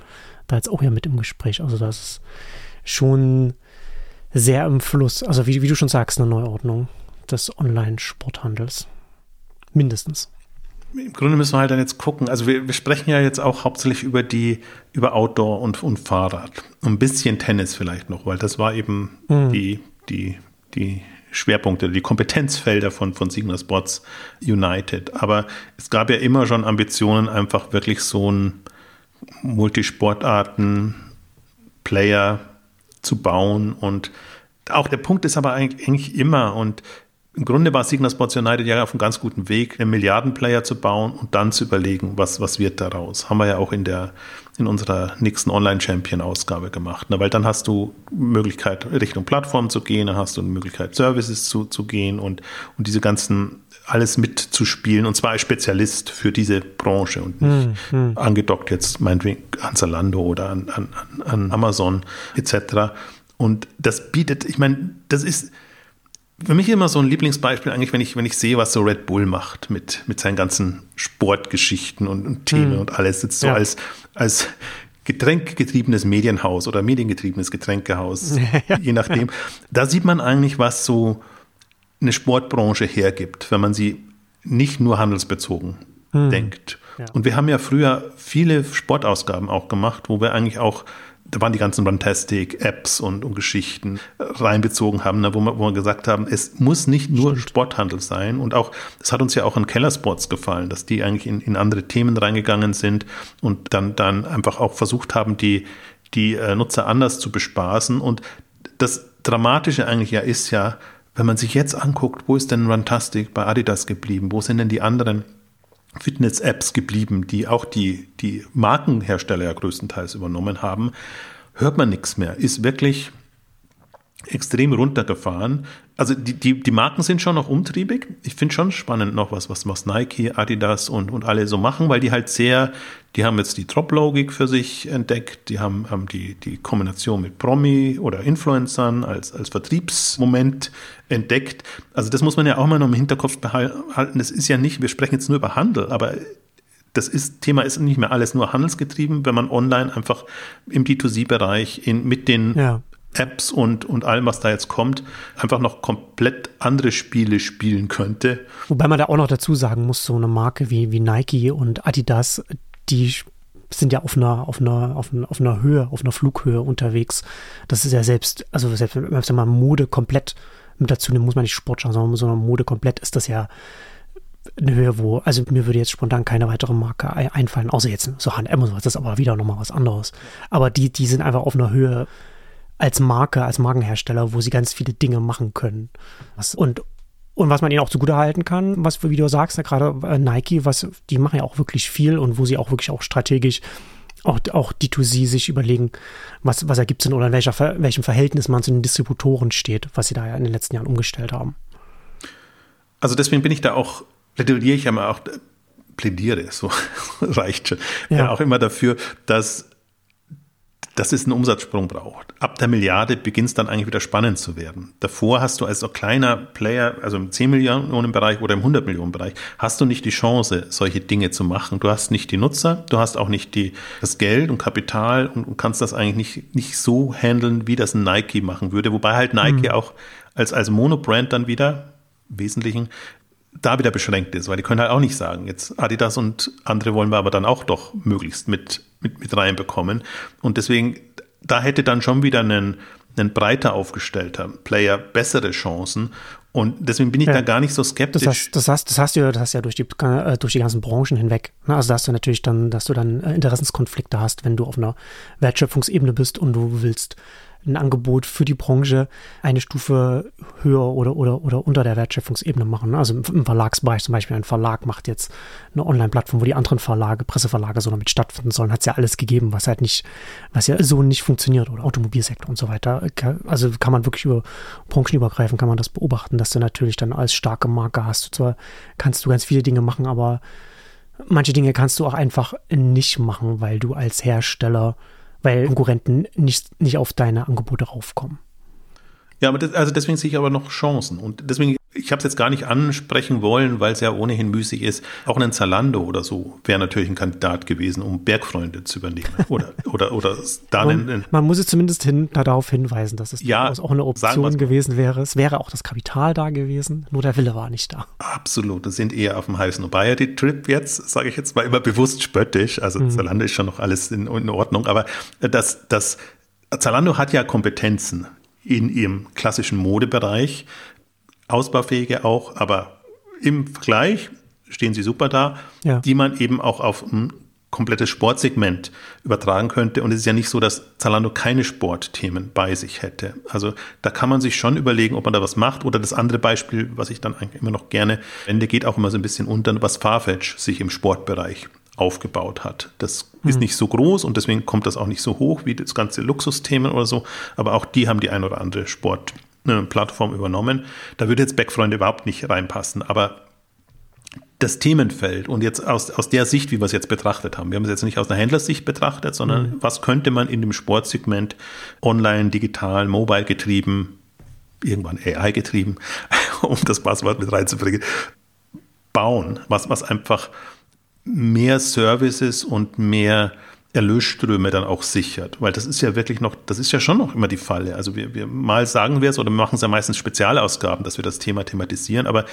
da jetzt auch ja mit im Gespräch. Also das ist schon sehr im Fluss. Also wie, wie du schon sagst, eine Neuordnung des Online-Sporthandels. Mindestens im Grunde müssen wir halt dann jetzt gucken. Also wir, wir sprechen ja jetzt auch hauptsächlich über die, über Outdoor und, und Fahrrad. Ein bisschen Tennis vielleicht noch, weil das war eben mhm. die, die, die Schwerpunkte, die Kompetenzfelder von, von Signa Sports United. Aber es gab ja immer schon Ambitionen, einfach wirklich so ein Multisportarten-Player zu bauen. Und auch der Punkt ist aber eigentlich immer, und im Grunde war Signal Sports United ja auf einem ganz guten Weg, einen Milliardenplayer zu bauen und dann zu überlegen, was, was wird daraus. Haben wir ja auch in der, in unserer nächsten Online-Champion-Ausgabe gemacht. Na, weil dann hast du Möglichkeit, Richtung Plattform zu gehen, dann hast du eine Möglichkeit, Services zu, zu gehen und, und diese ganzen alles mitzuspielen und zwar als Spezialist für diese Branche und nicht hm, hm. angedockt jetzt meinetwegen an Zalando oder an, an, an Amazon etc. Und das bietet, ich meine, das ist für mich immer so ein Lieblingsbeispiel eigentlich, wenn ich, wenn ich sehe, was so Red Bull macht mit, mit seinen ganzen Sportgeschichten und, und Themen hm. und alles. Jetzt so ja. als, als getränkgetriebenes Medienhaus oder mediengetriebenes Getränkehaus, ja. je nachdem. Da sieht man eigentlich, was so eine Sportbranche hergibt, wenn man sie nicht nur handelsbezogen hm. denkt. Ja. Und wir haben ja früher viele Sportausgaben auch gemacht, wo wir eigentlich auch da waren die ganzen Runtastic-Apps und, und, Geschichten reinbezogen haben, ne, wo, wir, wo wir gesagt haben, es muss nicht nur Stimmt. Sporthandel sein. Und auch, das hat uns ja auch an Kellersports gefallen, dass die eigentlich in, in andere Themen reingegangen sind und dann, dann einfach auch versucht haben, die, die äh, Nutzer anders zu bespaßen. Und das Dramatische eigentlich ja ist ja, wenn man sich jetzt anguckt, wo ist denn Runtastic bei Adidas geblieben? Wo sind denn die anderen Fitness-Apps geblieben, die auch die, die Markenhersteller ja größtenteils übernommen haben, hört man nichts mehr. Ist wirklich extrem runtergefahren. Also die, die, die Marken sind schon noch umtriebig. Ich finde schon spannend noch was, was, was Nike, Adidas und, und alle so machen, weil die halt sehr, die haben jetzt die Drop-Logik für sich entdeckt, die haben, haben die, die Kombination mit Promi oder Influencern als, als Vertriebsmoment entdeckt. Also das muss man ja auch mal noch im Hinterkopf behalten. Das ist ja nicht, wir sprechen jetzt nur über Handel, aber das ist, Thema ist nicht mehr alles nur handelsgetrieben, wenn man online einfach im D2C-Bereich mit den ja. Apps und, und allem, was da jetzt kommt, einfach noch komplett andere Spiele spielen könnte. Wobei man da auch noch dazu sagen muss, so eine Marke wie, wie Nike und Adidas, die sind ja auf einer, auf einer, auf einer, auf einer Höhe, auf einer Flughöhe unterwegs. Das ist ja selbst, also selbst wenn man Mode komplett mit dazu nimmt, muss man nicht Sport schauen, sondern Mode komplett ist das ja eine Höhe, wo, also mir würde jetzt spontan keine weitere Marke einfallen, außer jetzt so H&M, das ist aber wieder nochmal was anderes. Aber die, die sind einfach auf einer Höhe, als Marke, als Markenhersteller, wo sie ganz viele Dinge machen können. Und, und was man ihnen auch zugute halten kann, was, wie du sagst, ja, gerade äh, Nike, was, die machen ja auch wirklich viel und wo sie auch wirklich auch strategisch auch, auch D2C sich überlegen, was, was ergibt es denn oder in welcher, welchem Verhältnis man zu den Distributoren steht, was sie da ja in den letzten Jahren umgestellt haben. Also deswegen bin ich da auch, plädiere ich ja mal auch, plädiere, so reicht schon, ja. ja auch immer dafür, dass dass es einen Umsatzsprung braucht. Ab der Milliarde beginnt es dann eigentlich wieder spannend zu werden. Davor hast du als kleiner Player, also im 10 Millionen Bereich oder im 100 Millionen Bereich, hast du nicht die Chance, solche Dinge zu machen. Du hast nicht die Nutzer, du hast auch nicht die, das Geld und Kapital und, kannst das eigentlich nicht, nicht so handeln, wie das ein Nike machen würde. Wobei halt Nike mhm. auch als, als Monobrand dann wieder im Wesentlichen da wieder beschränkt ist, weil die können halt auch nicht sagen, jetzt Adidas und andere wollen wir aber dann auch doch möglichst mit, mit, mit reinbekommen. Und deswegen, da hätte dann schon wieder ein, ein breiter aufgestellter Player bessere Chancen. Und deswegen bin ich ja, da gar nicht so skeptisch. Das hast, das hast, das hast du, das hast ja durch die, äh, durch die ganzen Branchen hinweg. Ne? Also, dass du natürlich dann, dass du dann äh, Interessenskonflikte hast, wenn du auf einer Wertschöpfungsebene bist und du willst ein Angebot für die Branche eine Stufe höher oder, oder, oder unter der Wertschöpfungsebene machen. Also im, Verlagsbereich zum Beispiel, ein Verlag macht jetzt eine Online-Plattform, wo die anderen Verlage, Presseverlage so damit stattfinden sollen, hat es ja alles gegeben, was halt nicht, was ja so nicht funktioniert oder Automobilsektor und so weiter. Also kann man wirklich über branchenübergreifend kann man das beobachten, dass du natürlich dann als starke Marke hast. Zwar kannst du ganz viele Dinge machen, aber manche Dinge kannst du auch einfach nicht machen, weil du als Hersteller weil Konkurrenten nicht, nicht auf deine Angebote raufkommen. Ja, aber das, also deswegen sehe ich aber noch Chancen. Und deswegen, ich habe es jetzt gar nicht ansprechen wollen, weil es ja ohnehin müßig ist. Auch ein Zalando oder so wäre natürlich ein Kandidat gewesen, um Bergfreunde zu übernehmen. Oder, oder, oder da man, man muss es zumindest hin, darauf hinweisen, dass es ja, auch eine Option gewesen wäre. Es wäre auch das Kapital da gewesen, nur der Wille war nicht da. Absolut. Das sind eher auf dem heißen Nobiety-Trip jetzt, sage ich jetzt mal immer bewusst spöttisch. Also mhm. Zalando ist schon noch alles in, in Ordnung. Aber das, das Zalando hat ja Kompetenzen in ihrem klassischen Modebereich. Ausbaufähige auch, aber im Vergleich stehen sie super da, ja. die man eben auch auf ein komplettes Sportsegment übertragen könnte. Und es ist ja nicht so, dass Zalando keine Sportthemen bei sich hätte. Also da kann man sich schon überlegen, ob man da was macht. Oder das andere Beispiel, was ich dann eigentlich immer noch gerne wende, geht auch immer so ein bisschen unter, was Farfetch sich im Sportbereich aufgebaut hat. Das mhm. ist nicht so groß und deswegen kommt das auch nicht so hoch wie das ganze Luxusthemen oder so. Aber auch die haben die ein oder andere Sportplattform übernommen. Da würde jetzt Backfreunde überhaupt nicht reinpassen. Aber das Themenfeld und jetzt aus, aus der Sicht, wie wir es jetzt betrachtet haben. Wir haben es jetzt nicht aus einer Händlersicht betrachtet, sondern mhm. was könnte man in dem Sportsegment online, digital, mobile getrieben, irgendwann AI getrieben, um das Passwort mit reinzubringen, bauen, was, was einfach mehr Services und mehr Erlösströme dann auch sichert. Weil das ist ja wirklich noch, das ist ja schon noch immer die Falle. Also wir, wir mal sagen wir es oder machen es ja meistens Spezialausgaben, dass wir das Thema thematisieren, aber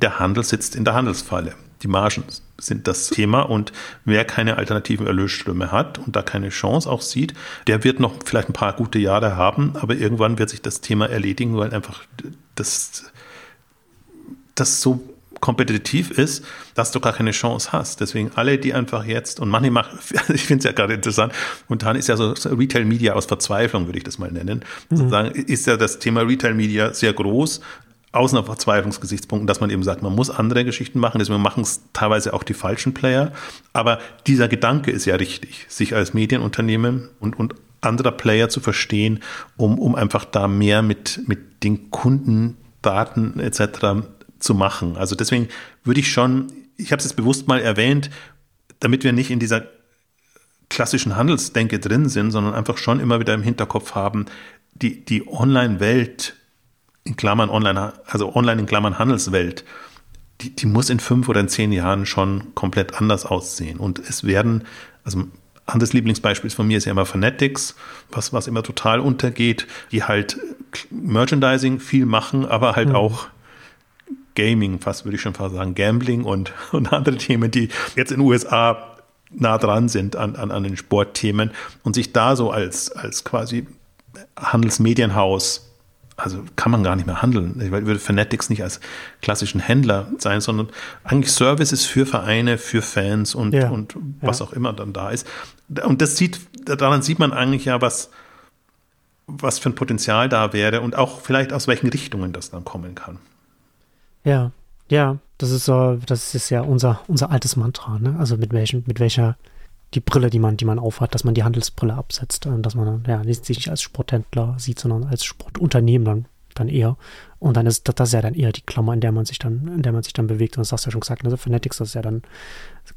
der Handel sitzt in der Handelsfalle. Die Margen sind das Thema und wer keine alternativen Erlösströme hat und da keine Chance auch sieht, der wird noch vielleicht ein paar gute Jahre haben, aber irgendwann wird sich das Thema erledigen, weil einfach das, das so kompetitiv ist, dass du gar keine Chance hast. Deswegen alle, die einfach jetzt, und manche machen, ich finde es ja gerade interessant, momentan ist ja so Retail Media aus Verzweiflung, würde ich das mal nennen. Mhm. Sozusagen ist ja das Thema Retail Media sehr groß, aus einer Verzweiflungsgesichtspunkt, dass man eben sagt, man muss andere Geschichten machen, deswegen machen es teilweise auch die falschen Player. Aber dieser Gedanke ist ja richtig, sich als Medienunternehmen und, und anderer Player zu verstehen, um, um einfach da mehr mit, mit den Kundendaten etc zu machen. Also deswegen würde ich schon, ich habe es jetzt bewusst mal erwähnt, damit wir nicht in dieser klassischen Handelsdenke drin sind, sondern einfach schon immer wieder im Hinterkopf haben, die, die Online-Welt, in Klammern Online, also Online in Klammern Handelswelt, die, die muss in fünf oder in zehn Jahren schon komplett anders aussehen. Und es werden, also anderes Lieblingsbeispiel von mir ist ja immer Fanatics, was, was immer total untergeht, die halt Merchandising viel machen, aber halt mhm. auch Gaming, fast würde ich schon fast sagen, Gambling und, und andere Themen, die jetzt in den USA nah dran sind an, an, an den Sportthemen und sich da so als, als quasi Handelsmedienhaus also kann man gar nicht mehr handeln. Ich würde Fanatics nicht als klassischen Händler sein, sondern eigentlich Services für Vereine, für Fans und, ja, und was ja. auch immer dann da ist. Und das sieht, daran sieht man eigentlich ja, was, was für ein Potenzial da wäre und auch vielleicht aus welchen Richtungen das dann kommen kann. Ja, ja, das ist so, das ist ja unser, unser altes Mantra, ne? Also mit welchem, mit welcher die Brille, die man, die man aufhat, dass man die Handelsbrille absetzt und dass man ja sich nicht als Sporthändler sieht, sondern als Sportunternehmen dann, dann eher. Und dann ist das, das ist ja dann eher die Klammer, in der man sich dann, in der man sich dann bewegt. Und das hast du ja schon gesagt, also Fanatics, das ist ja dann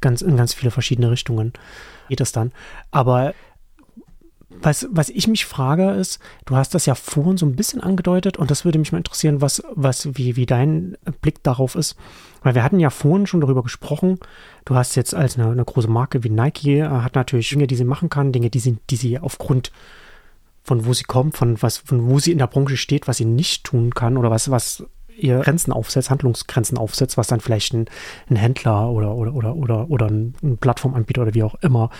ganz in ganz viele verschiedene Richtungen geht es dann. Aber was, was ich mich frage ist, du hast das ja vorhin so ein bisschen angedeutet und das würde mich mal interessieren, was, was, wie, wie dein Blick darauf ist. Weil wir hatten ja vorhin schon darüber gesprochen, du hast jetzt als eine, eine große Marke wie Nike, äh, hat natürlich Dinge, die sie machen kann, Dinge, die sie, die sie aufgrund von wo sie kommt, von was, von wo sie in der Branche steht, was sie nicht tun kann oder was, was ihr Grenzen aufsetzt, Handlungsgrenzen aufsetzt, was dann vielleicht ein, ein Händler oder, oder, oder, oder, oder ein Plattformanbieter oder wie auch immer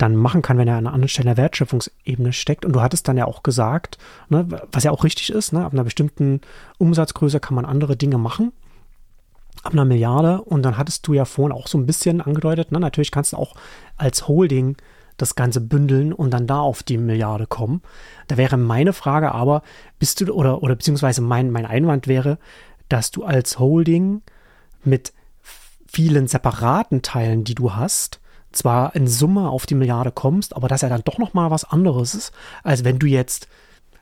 dann machen kann, wenn er an einer anderen Stelle der Wertschöpfungsebene steckt. Und du hattest dann ja auch gesagt, ne, was ja auch richtig ist, ne, ab einer bestimmten Umsatzgröße kann man andere Dinge machen. Ab einer Milliarde. Und dann hattest du ja vorhin auch so ein bisschen angedeutet, ne, natürlich kannst du auch als Holding das Ganze bündeln und dann da auf die Milliarde kommen. Da wäre meine Frage aber, bist du, oder, oder beziehungsweise mein, mein Einwand wäre, dass du als Holding mit vielen separaten Teilen, die du hast, zwar in Summe auf die Milliarde kommst, aber dass er dann doch noch mal was anderes ist, als wenn du jetzt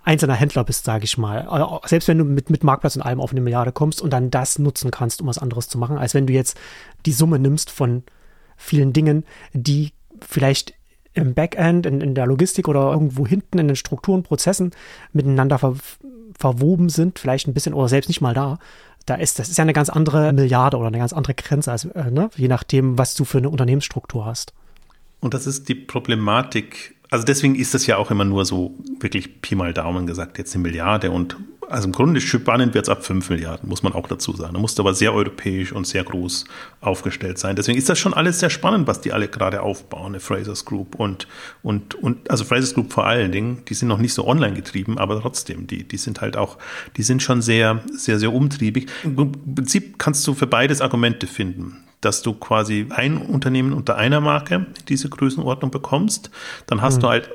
einzelner Händler bist, sage ich mal. Also, selbst wenn du mit, mit Marktplatz und allem auf eine Milliarde kommst und dann das nutzen kannst, um was anderes zu machen, als wenn du jetzt die Summe nimmst von vielen Dingen, die vielleicht im Backend, in, in der Logistik oder irgendwo hinten in den Strukturen, Prozessen miteinander ver, verwoben sind, vielleicht ein bisschen oder selbst nicht mal da, da ist, das ist ja eine ganz andere Milliarde oder eine ganz andere Grenze, als, äh, ne? je nachdem, was du für eine Unternehmensstruktur hast. Und das ist die Problematik. Also deswegen ist das ja auch immer nur so wirklich Pi mal Daumen gesagt, jetzt eine Milliarde und also im Grunde spannend wird es ab 5 Milliarden, muss man auch dazu sagen. Da musst du aber sehr europäisch und sehr groß aufgestellt sein. Deswegen ist das schon alles sehr spannend, was die alle gerade aufbauen, eine Frasers Group und, und, und also Frasers Group vor allen Dingen, die sind noch nicht so online getrieben, aber trotzdem, die, die sind halt auch, die sind schon sehr, sehr, sehr umtriebig. Im Prinzip kannst du für beides Argumente finden. dass du quasi ein Unternehmen unter einer Marke in diese Größenordnung bekommst. Dann hast mhm. du halt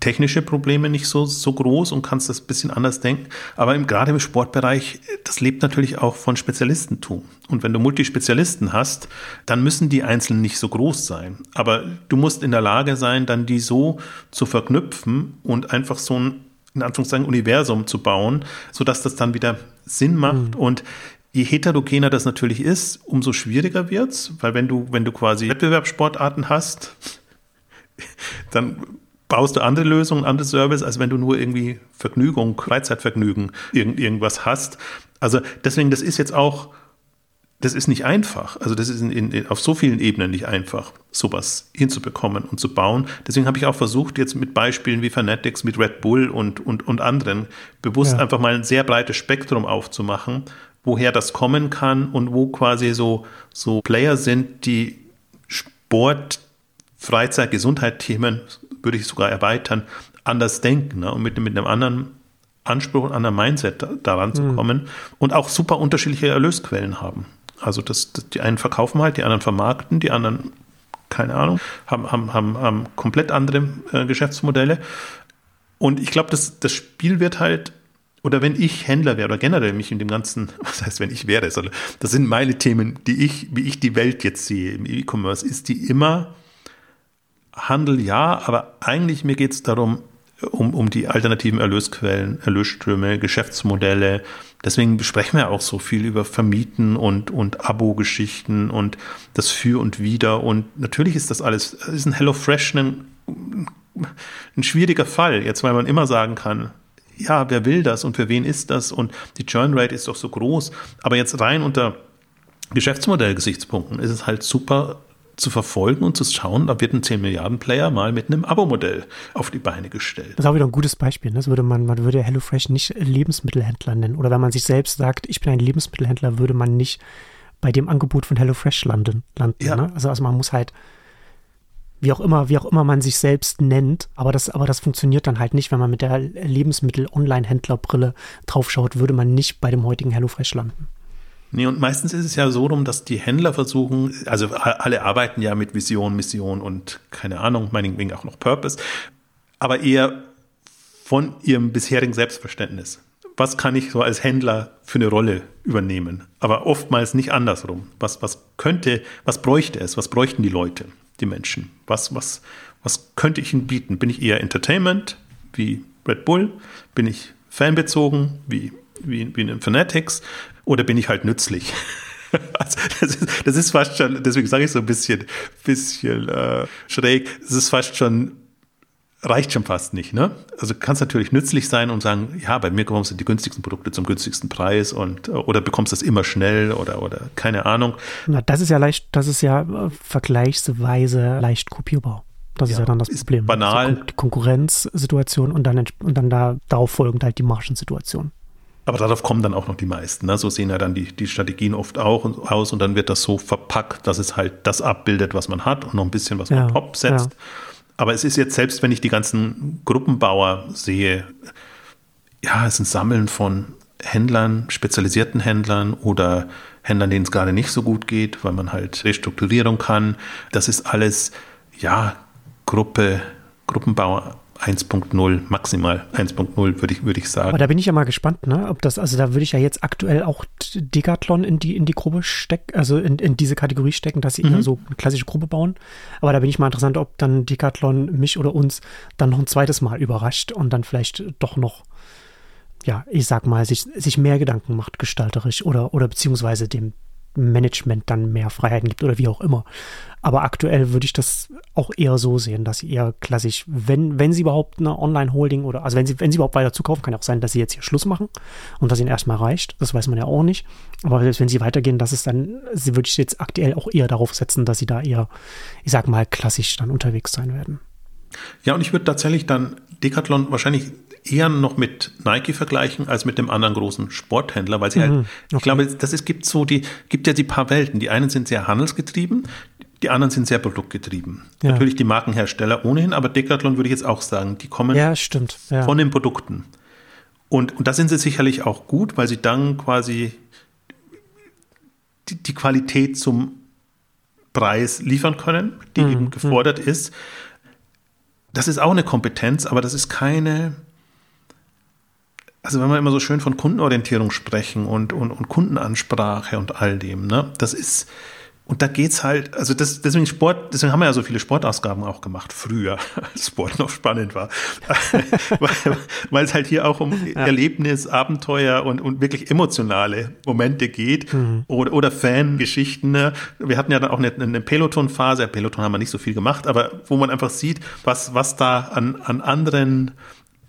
technische Probleme nicht so, so groß und kannst das ein bisschen anders denken. Aber im, gerade im Sportbereich, das lebt natürlich auch von Spezialistentum. Und wenn du Multispezialisten hast, dann müssen die Einzelnen nicht so groß sein. Aber du musst in der Lage sein, dann die so zu verknüpfen und einfach so ein, in Anführungszeichen, Universum zu bauen, sodass das dann wieder Sinn macht. Mhm. Und je heterogener das natürlich ist, umso schwieriger wird's, weil wenn du, wenn du quasi Wettbewerbssportarten hast, dann baust du andere Lösungen, andere Service, als wenn du nur irgendwie Vergnügung, Freizeitvergnügen, irgend, irgendwas hast. Also deswegen, das ist jetzt auch, das ist nicht einfach. Also das ist in, in, auf so vielen Ebenen nicht einfach, sowas hinzubekommen und zu bauen. Deswegen habe ich auch versucht, jetzt mit Beispielen wie Fanatics, mit Red Bull und, und, und anderen, bewusst ja. einfach mal ein sehr breites Spektrum aufzumachen, woher das kommen kann und wo quasi so, so Player sind, die Sport, Freizeit, Gesundheit-Themen würde ich sogar erweitern, anders denken ne? und mit, mit einem anderen Anspruch und anderen Mindset daran zu mhm. kommen und auch super unterschiedliche Erlösquellen haben. Also das, das, die einen verkaufen halt, die anderen vermarkten, die anderen, keine Ahnung, haben, haben, haben, haben komplett andere äh, Geschäftsmodelle. Und ich glaube, das, das Spiel wird halt, oder wenn ich Händler wäre oder generell mich in dem ganzen, was heißt, wenn ich wäre, das sind meine Themen, die ich, wie ich die Welt jetzt sehe im E-Commerce, ist die immer Handel ja, aber eigentlich mir geht es darum, um, um die alternativen Erlösquellen, Erlösströme, Geschäftsmodelle. Deswegen besprechen wir auch so viel über Vermieten und, und Abo-Geschichten und das Für und Wider. Und natürlich ist das alles, ist ein HelloFresh ein, ein schwieriger Fall, jetzt weil man immer sagen kann, ja, wer will das und für wen ist das und die Churn Rate ist doch so groß. Aber jetzt rein unter Geschäftsmodellgesichtspunkten ist es halt super zu verfolgen und zu schauen, da wird ein 10 Milliarden Player mal mit einem Abo-Modell auf die Beine gestellt. Das ist auch wieder ein gutes Beispiel. Ne? Das würde man, man würde HelloFresh nicht Lebensmittelhändler nennen. Oder wenn man sich selbst sagt, ich bin ein Lebensmittelhändler, würde man nicht bei dem Angebot von HelloFresh landen. landen ja. ne? also, also man muss halt wie auch immer, wie auch immer man sich selbst nennt, aber das, aber das funktioniert dann halt nicht, wenn man mit der Lebensmittel-Online-Händlerbrille draufschaut, würde man nicht bei dem heutigen HelloFresh landen. Nee, und meistens ist es ja so rum, dass die Händler versuchen, also alle arbeiten ja mit Vision, Mission und keine Ahnung, meinetwegen auch noch Purpose, aber eher von ihrem bisherigen Selbstverständnis. Was kann ich so als Händler für eine Rolle übernehmen? Aber oftmals nicht andersrum. Was, was könnte, was bräuchte es? Was bräuchten die Leute, die Menschen? Was, was, was könnte ich ihnen bieten? Bin ich eher Entertainment wie Red Bull? Bin ich fanbezogen wie, wie, wie in Fanatics? Oder bin ich halt nützlich? Also das, ist, das, ist, fast schon, deswegen sage ich so ein bisschen, bisschen äh, schräg, es ist fast schon, reicht schon fast nicht. Ne? Also kann es natürlich nützlich sein und sagen, ja, bei mir bekommst du die günstigsten Produkte zum günstigsten Preis und oder bekommst das immer schnell oder, oder keine Ahnung. Na, das ist ja leicht, das ist ja äh, vergleichsweise leicht kopierbar. Das ja, ist ja dann das Problem. Banal. Also die Konkurrenzsituation und dann, und dann da, darauf folgend halt die Margensituation. Aber darauf kommen dann auch noch die meisten. Ne? So sehen ja dann die, die Strategien oft auch aus und dann wird das so verpackt, dass es halt das abbildet, was man hat und noch ein bisschen was ja, man top setzt. Ja. Aber es ist jetzt selbst, wenn ich die ganzen Gruppenbauer sehe, ja, es ist ein Sammeln von Händlern, spezialisierten Händlern oder Händlern, denen es gerade nicht so gut geht, weil man halt Restrukturierung kann. Das ist alles, ja, Gruppe, Gruppenbauer 1.0, maximal 1.0, würde ich, würde ich sagen. Aber da bin ich ja mal gespannt, ne? Ob das, also da würde ich ja jetzt aktuell auch Decathlon in die, in die Gruppe stecken, also in, in diese Kategorie stecken, dass sie mhm. eher so eine klassische Gruppe bauen. Aber da bin ich mal interessant, ob dann Decathlon mich oder uns dann noch ein zweites Mal überrascht und dann vielleicht doch noch, ja, ich sag mal, sich, sich mehr Gedanken macht, gestalterisch oder, oder beziehungsweise dem Management dann mehr Freiheiten gibt oder wie auch immer. Aber aktuell würde ich das auch eher so sehen, dass sie eher klassisch, wenn, wenn sie überhaupt eine Online-Holding oder, also wenn sie, wenn sie überhaupt weiter zukaufen, kann auch sein, dass sie jetzt hier Schluss machen und dass ihnen erstmal reicht. Das weiß man ja auch nicht. Aber selbst wenn sie weitergehen, das ist dann, sie würde ich jetzt aktuell auch eher darauf setzen, dass sie da eher, ich sag mal, klassisch dann unterwegs sein werden. Ja, und ich würde tatsächlich dann Decathlon wahrscheinlich eher noch mit Nike vergleichen als mit dem anderen großen Sporthändler, weil sie halt, mhm, halt, ich okay. glaube, das ist, gibt so die, gibt ja die paar Welten. Die einen sind sehr handelsgetrieben, die anderen sind sehr produktgetrieben. Ja. Natürlich die Markenhersteller ohnehin, aber Decathlon würde ich jetzt auch sagen, die kommen ja, stimmt. Ja. von den Produkten. Und, und da sind sie sicherlich auch gut, weil sie dann quasi die, die Qualität zum Preis liefern können, die mhm. eben gefordert mhm. ist. Das ist auch eine Kompetenz, aber das ist keine, also wenn wir immer so schön von Kundenorientierung sprechen und, und, und Kundenansprache und all dem, ne, das ist, und da geht's halt, also das, deswegen Sport, deswegen haben wir ja so viele Sportausgaben auch gemacht, früher, als Sport noch spannend war. weil, weil es halt hier auch um ja. Erlebnis, Abenteuer und, und wirklich emotionale Momente geht mhm. oder, oder Fangeschichten. Ne? Wir hatten ja dann auch eine, eine Peloton-Phase, Peloton haben wir nicht so viel gemacht, aber wo man einfach sieht, was, was da an, an anderen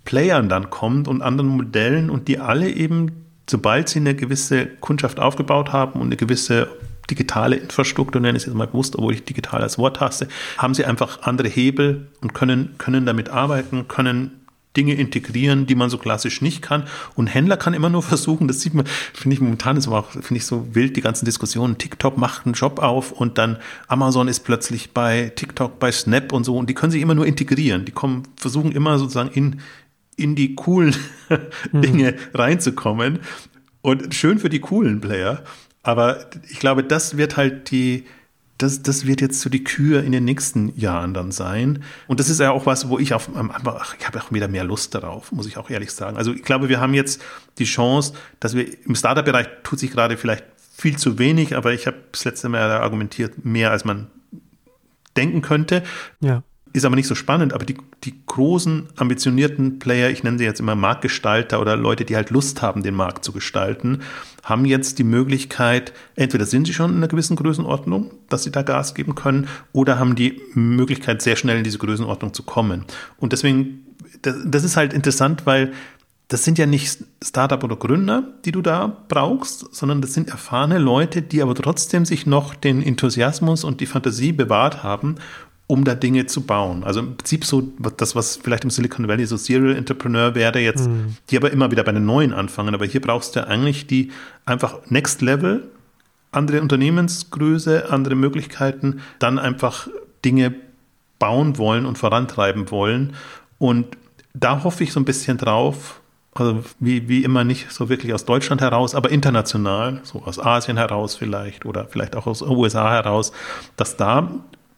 Playern dann kommt und anderen Modellen und die alle eben, sobald sie eine gewisse Kundschaft aufgebaut haben und eine gewisse digitale Infrastruktur, nenne ich es jetzt mal bewusst, obwohl ich digital als Wort hasse, haben sie einfach andere Hebel und können, können damit arbeiten, können Dinge integrieren, die man so klassisch nicht kann. Und Händler kann immer nur versuchen, das sieht man, finde ich momentan ist aber auch, finde ich so wild, die ganzen Diskussionen. TikTok macht einen Job auf und dann Amazon ist plötzlich bei TikTok, bei Snap und so und die können sich immer nur integrieren. Die kommen, versuchen immer sozusagen in, in die coolen Dinge mhm. reinzukommen. Und schön für die coolen Player. Aber ich glaube, das wird halt die, das, das wird jetzt so die Kür in den nächsten Jahren dann sein. Und das ist ja auch was, wo ich auf, ach, ich habe auch wieder mehr Lust darauf, muss ich auch ehrlich sagen. Also ich glaube, wir haben jetzt die Chance, dass wir im Startup-Bereich tut sich gerade vielleicht viel zu wenig, aber ich habe das letzte Mal argumentiert, mehr als man denken könnte. Ja ist aber nicht so spannend, aber die, die großen, ambitionierten Player, ich nenne sie jetzt immer Marktgestalter oder Leute, die halt Lust haben, den Markt zu gestalten, haben jetzt die Möglichkeit, entweder sind sie schon in einer gewissen Größenordnung, dass sie da Gas geben können, oder haben die Möglichkeit, sehr schnell in diese Größenordnung zu kommen. Und deswegen, das, das ist halt interessant, weil das sind ja nicht Startup oder Gründer, die du da brauchst, sondern das sind erfahrene Leute, die aber trotzdem sich noch den Enthusiasmus und die Fantasie bewahrt haben, um da Dinge zu bauen. Also im Prinzip so das, was vielleicht im Silicon Valley so Serial Entrepreneur wäre jetzt, mhm. die aber immer wieder bei den neuen anfangen. Aber hier brauchst du eigentlich die einfach Next Level, andere Unternehmensgröße, andere Möglichkeiten, dann einfach Dinge bauen wollen und vorantreiben wollen. Und da hoffe ich so ein bisschen drauf, also wie, wie immer nicht so wirklich aus Deutschland heraus, aber international, so aus Asien heraus vielleicht oder vielleicht auch aus den USA heraus, dass da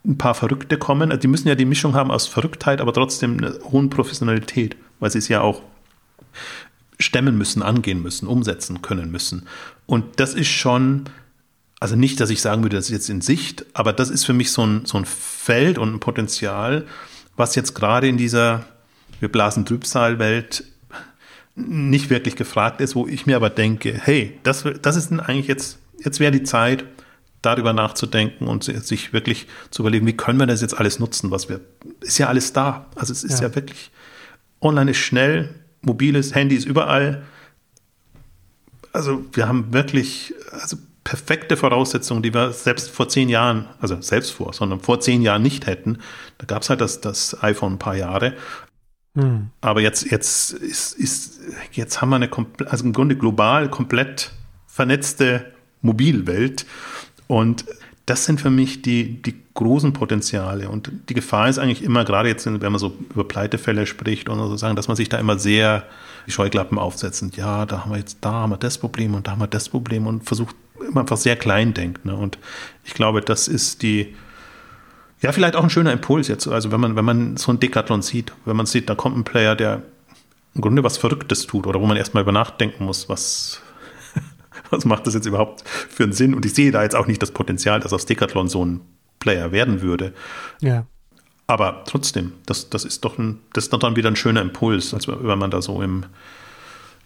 ein paar Verrückte kommen. Also die müssen ja die Mischung haben aus Verrücktheit, aber trotzdem eine hohen Professionalität, weil sie es ja auch stemmen müssen, angehen müssen, umsetzen können müssen. Und das ist schon, also nicht, dass ich sagen würde, das ist jetzt in Sicht, aber das ist für mich so ein, so ein Feld und ein Potenzial, was jetzt gerade in dieser, wir blasen Trübsal-Welt nicht wirklich gefragt ist, wo ich mir aber denke, hey, das, das ist eigentlich jetzt, jetzt wäre die Zeit, darüber nachzudenken und sich wirklich zu überlegen, wie können wir das jetzt alles nutzen, was wir, ist ja alles da. Also es ist ja, ja wirklich, online ist schnell, mobiles Handy ist überall. Also wir haben wirklich, also perfekte Voraussetzungen, die wir selbst vor zehn Jahren, also selbst vor, sondern vor zehn Jahren nicht hätten. Da gab es halt das, das iPhone ein paar Jahre. Hm. Aber jetzt, jetzt ist, ist, jetzt haben wir eine, also im Grunde global komplett vernetzte Mobilwelt. Und das sind für mich die, die großen Potenziale. Und die Gefahr ist eigentlich immer, gerade jetzt, wenn man so über Pleitefälle spricht und so sagen, dass man sich da immer sehr die Scheuklappen aufsetzt. Und ja, da haben wir jetzt, da haben wir das Problem und da haben wir das Problem und versucht immer einfach sehr klein denkt. Ne? Und ich glaube, das ist die, ja, vielleicht auch ein schöner Impuls jetzt. Also wenn man, wenn man so ein Decathlon sieht, wenn man sieht, da kommt ein Player, der im Grunde was Verrücktes tut oder wo man erstmal über nachdenken muss, was, was macht das jetzt überhaupt für einen Sinn? Und ich sehe da jetzt auch nicht das Potenzial, dass aus Decathlon so ein Player werden würde. Ja. Aber trotzdem, das, das ist doch ein, das ist doch dann wieder ein schöner Impuls, als wenn man da so im,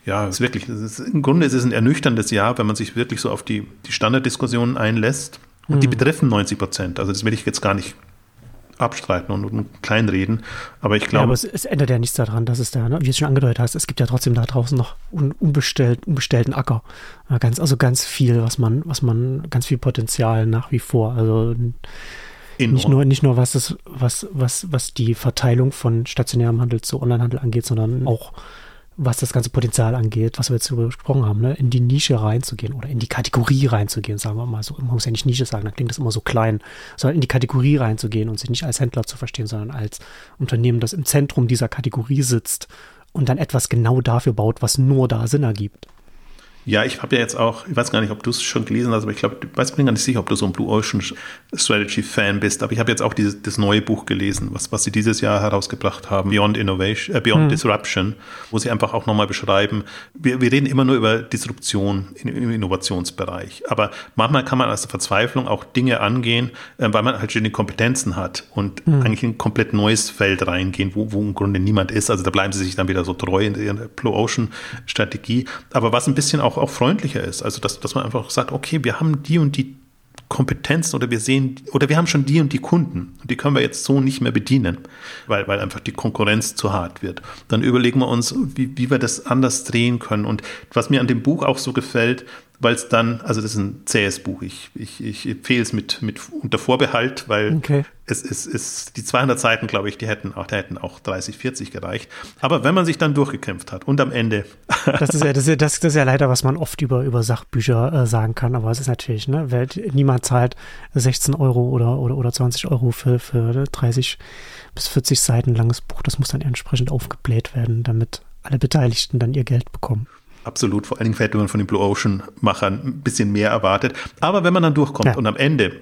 ja, es ist wirklich, es ist, im Grunde ist es ein ernüchterndes Jahr, wenn man sich wirklich so auf die, die Standarddiskussionen einlässt. Und mhm. die betreffen 90 Prozent. Also das will ich jetzt gar nicht abstreiten und, und kleinreden. Aber ich glaube. Ja, aber es, es, ändert ja nichts daran, dass es da, ne, wie du es schon angedeutet hast, es gibt ja trotzdem da draußen noch un, unbestellt, unbestellten Acker. Ja, ganz, also ganz viel, was man, was man, ganz viel Potenzial nach wie vor. Also nicht nur, nicht nur was es, was, was, was die Verteilung von stationärem Handel zu Onlinehandel angeht, sondern auch was das ganze Potenzial angeht, was wir jetzt darüber gesprochen haben, ne, in die Nische reinzugehen oder in die Kategorie reinzugehen, sagen wir mal so. Man muss ja nicht Nische sagen, dann klingt das immer so klein, sondern in die Kategorie reinzugehen und sich nicht als Händler zu verstehen, sondern als Unternehmen, das im Zentrum dieser Kategorie sitzt und dann etwas genau dafür baut, was nur da Sinn ergibt. Ja, ich habe ja jetzt auch, ich weiß gar nicht, ob du es schon gelesen hast, aber ich glaube, ich weiß bin gar nicht sicher, ob du so ein Blue Ocean Strategy Fan bist, aber ich habe jetzt auch dieses das neue Buch gelesen, was, was sie dieses Jahr herausgebracht haben, Beyond Innovation, äh, Beyond hm. Disruption, wo sie einfach auch nochmal beschreiben, wir, wir reden immer nur über Disruption im Innovationsbereich, aber manchmal kann man aus der Verzweiflung auch Dinge angehen, äh, weil man halt schon die Kompetenzen hat und hm. eigentlich in ein komplett neues Feld reingehen, wo, wo im Grunde niemand ist. Also da bleiben sie sich dann wieder so treu in ihrer Blue Ocean Strategie. Aber was ein bisschen auch, auch freundlicher ist, also dass, dass man einfach sagt, okay, wir haben die und die Kompetenzen oder wir sehen, oder wir haben schon die und die Kunden und die können wir jetzt so nicht mehr bedienen, weil, weil einfach die Konkurrenz zu hart wird. Dann überlegen wir uns, wie, wie wir das anders drehen können. Und was mir an dem Buch auch so gefällt, weil es dann, also das ist ein zähes Buch. Ich, ich, ich empfehle es mit, mit unter Vorbehalt, weil okay. es ist, ist die 200 Seiten, glaube ich, die hätten auch, die hätten auch 30, 40 gereicht. Aber wenn man sich dann durchgekämpft hat und am Ende. das ist ja, das ist, das ist ja leider, was man oft über, über Sachbücher äh, sagen kann. Aber es ist natürlich, ne, Welt, niemand zahlt 16 Euro oder, oder, oder 20 Euro für, für 30 bis 40 Seiten langes Buch. Das muss dann entsprechend aufgebläht werden, damit alle Beteiligten dann ihr Geld bekommen. Absolut, vor allen Dingen hätte man von den Blue Ocean-Machern ein bisschen mehr erwartet. Aber wenn man dann durchkommt ja. und am Ende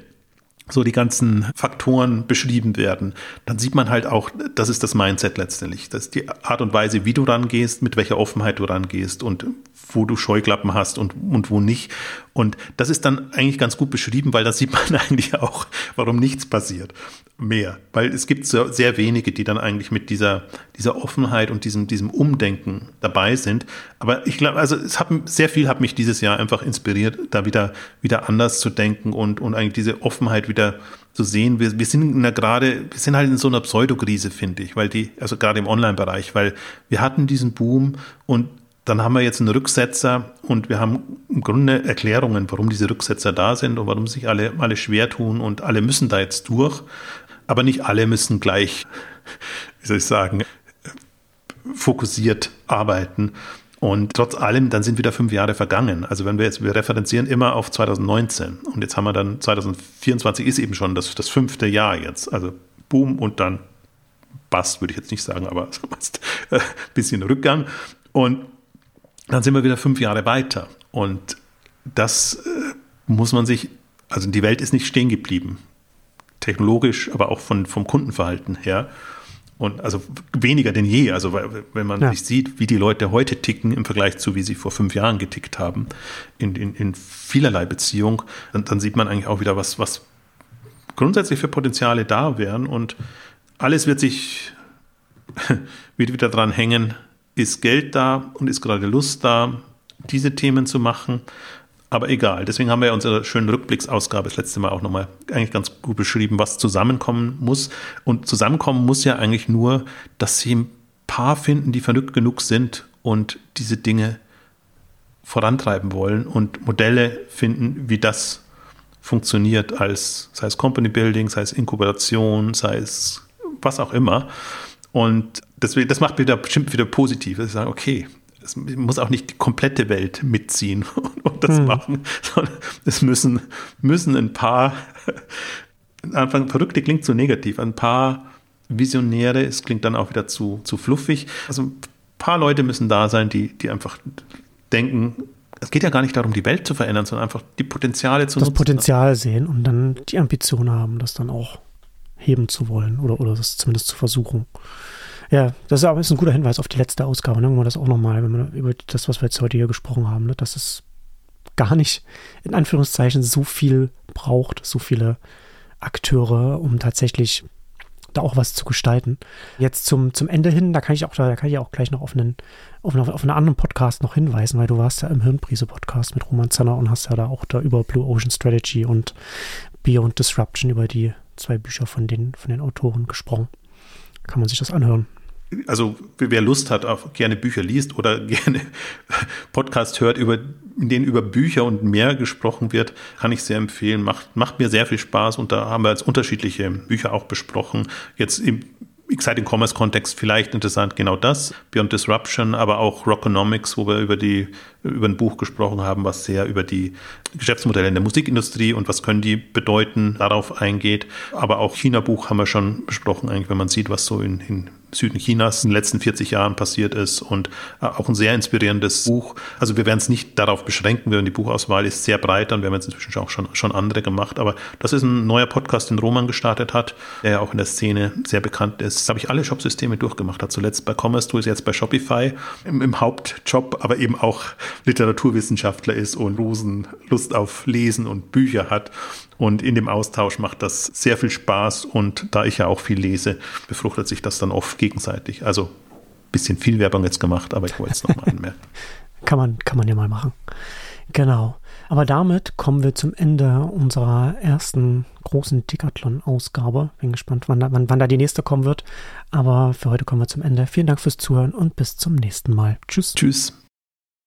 so die ganzen Faktoren beschrieben werden, dann sieht man halt auch, das ist das Mindset letztendlich. Das ist die Art und Weise, wie du rangehst, mit welcher Offenheit du rangehst und wo du Scheuklappen hast und, und wo nicht. Und das ist dann eigentlich ganz gut beschrieben, weil da sieht man eigentlich auch, warum nichts passiert. Mehr. Weil es gibt so sehr wenige, die dann eigentlich mit dieser, dieser Offenheit und diesem, diesem Umdenken dabei sind. Aber ich glaube, also es hat sehr viel hat mich dieses Jahr einfach inspiriert, da wieder, wieder anders zu denken und, und eigentlich diese Offenheit wieder zu sehen. Wir, wir sind in gerade, wir sind halt in so einer Pseudokrise, finde ich, weil die, also gerade im Online-Bereich, weil wir hatten diesen Boom und dann haben wir jetzt einen Rücksetzer und wir haben im Grunde Erklärungen, warum diese Rücksetzer da sind und warum sich alle, alle schwer tun und alle müssen da jetzt durch. Aber nicht alle müssen gleich, wie soll ich sagen, fokussiert arbeiten. Und trotz allem, dann sind wieder fünf Jahre vergangen. Also wenn wir jetzt, wir referenzieren immer auf 2019 und jetzt haben wir dann 2024 ist eben schon das, das fünfte Jahr jetzt. Also Boom und dann Bast, würde ich jetzt nicht sagen, aber ein bisschen Rückgang. Und dann sind wir wieder fünf Jahre weiter. Und das äh, muss man sich, also die Welt ist nicht stehen geblieben. Technologisch, aber auch von, vom Kundenverhalten her. Und also weniger denn je. Also wenn man ja. sich sieht, wie die Leute heute ticken im Vergleich zu, wie sie vor fünf Jahren getickt haben, in, in, in vielerlei Beziehung, dann, dann sieht man eigentlich auch wieder, was, was grundsätzlich für Potenziale da wären. Und alles wird sich wieder dran hängen, ist Geld da und ist gerade Lust da, diese Themen zu machen. Aber egal, deswegen haben wir unsere schönen Rückblicksausgabe das letzte Mal auch nochmal eigentlich ganz gut beschrieben, was zusammenkommen muss. Und zusammenkommen muss ja eigentlich nur, dass sie ein paar finden, die vernünftig genug sind und diese Dinge vorantreiben wollen und Modelle finden, wie das funktioniert, als sei es Company Building, sei es Inkubation, sei es was auch immer. Und deswegen, das macht wieder bestimmt wieder positiv. Ich sage, okay, es muss auch nicht die komplette Welt mitziehen und das hm. machen, sondern es müssen, müssen ein paar, Anfang verrückte klingt zu negativ, ein paar Visionäre, es klingt dann auch wieder zu, zu fluffig. Also ein paar Leute müssen da sein, die, die einfach denken, es geht ja gar nicht darum, die Welt zu verändern, sondern einfach die Potenziale zu das nutzen. Das Potenzial sehen und dann die Ambition haben, das dann auch heben zu wollen oder, oder das zumindest zu versuchen. Ja, das ist aber ein guter Hinweis auf die letzte Ausgabe. Ne? Wenn man das auch nochmal, wenn man über das, was wir jetzt heute hier gesprochen haben, ne? dass es gar nicht in Anführungszeichen so viel braucht, so viele Akteure, um tatsächlich da auch was zu gestalten. Jetzt zum, zum Ende hin, da kann ich auch, da kann ich auch gleich noch auf einen, auf, einen, auf einen anderen Podcast noch hinweisen, weil du warst ja im Hirnprise-Podcast mit Roman Zanner und hast ja da auch da über Blue Ocean Strategy und Beyond Disruption über die zwei Bücher von den, von den Autoren gesprochen. Kann man sich das anhören. Also wer Lust hat, auch gerne Bücher liest oder gerne Podcast hört, über, in denen über Bücher und mehr gesprochen wird, kann ich sehr empfehlen. Macht, macht mir sehr viel Spaß und da haben wir jetzt unterschiedliche Bücher auch besprochen. Jetzt im Exciting Commerce Kontext vielleicht interessant genau das, Beyond Disruption, aber auch Rockonomics, wo wir über die über ein Buch gesprochen haben, was sehr über die Geschäftsmodelle in der Musikindustrie und was können die bedeuten, darauf eingeht. Aber auch China Buch haben wir schon besprochen, eigentlich, wenn man sieht, was so in, in Süden Chinas in den letzten 40 Jahren passiert ist und äh, auch ein sehr inspirierendes Buch. Also wir werden es nicht darauf beschränken, wenn die Buchauswahl ist sehr breit, dann wir inzwischen auch schon, schon andere gemacht. Aber das ist ein neuer Podcast, den Roman gestartet hat, der ja auch in der Szene sehr bekannt ist. Da habe ich alle Shopsysteme durchgemacht, hat zuletzt bei Commerce Tools, jetzt bei Shopify im, im Hauptjob, aber eben auch Literaturwissenschaftler ist und Rosen Lust auf Lesen und Bücher hat. Und in dem Austausch macht das sehr viel Spaß und da ich ja auch viel lese, befruchtet sich das dann oft gegenseitig. Also bisschen viel Werbung jetzt gemacht, aber ich wollte es nochmal anmerken. kann, man, kann man ja mal machen. Genau. Aber damit kommen wir zum Ende unserer ersten großen Tickathon-Ausgabe. Bin gespannt, wann da, wann, wann da die nächste kommen wird. Aber für heute kommen wir zum Ende. Vielen Dank fürs Zuhören und bis zum nächsten Mal. Tschüss. Tschüss.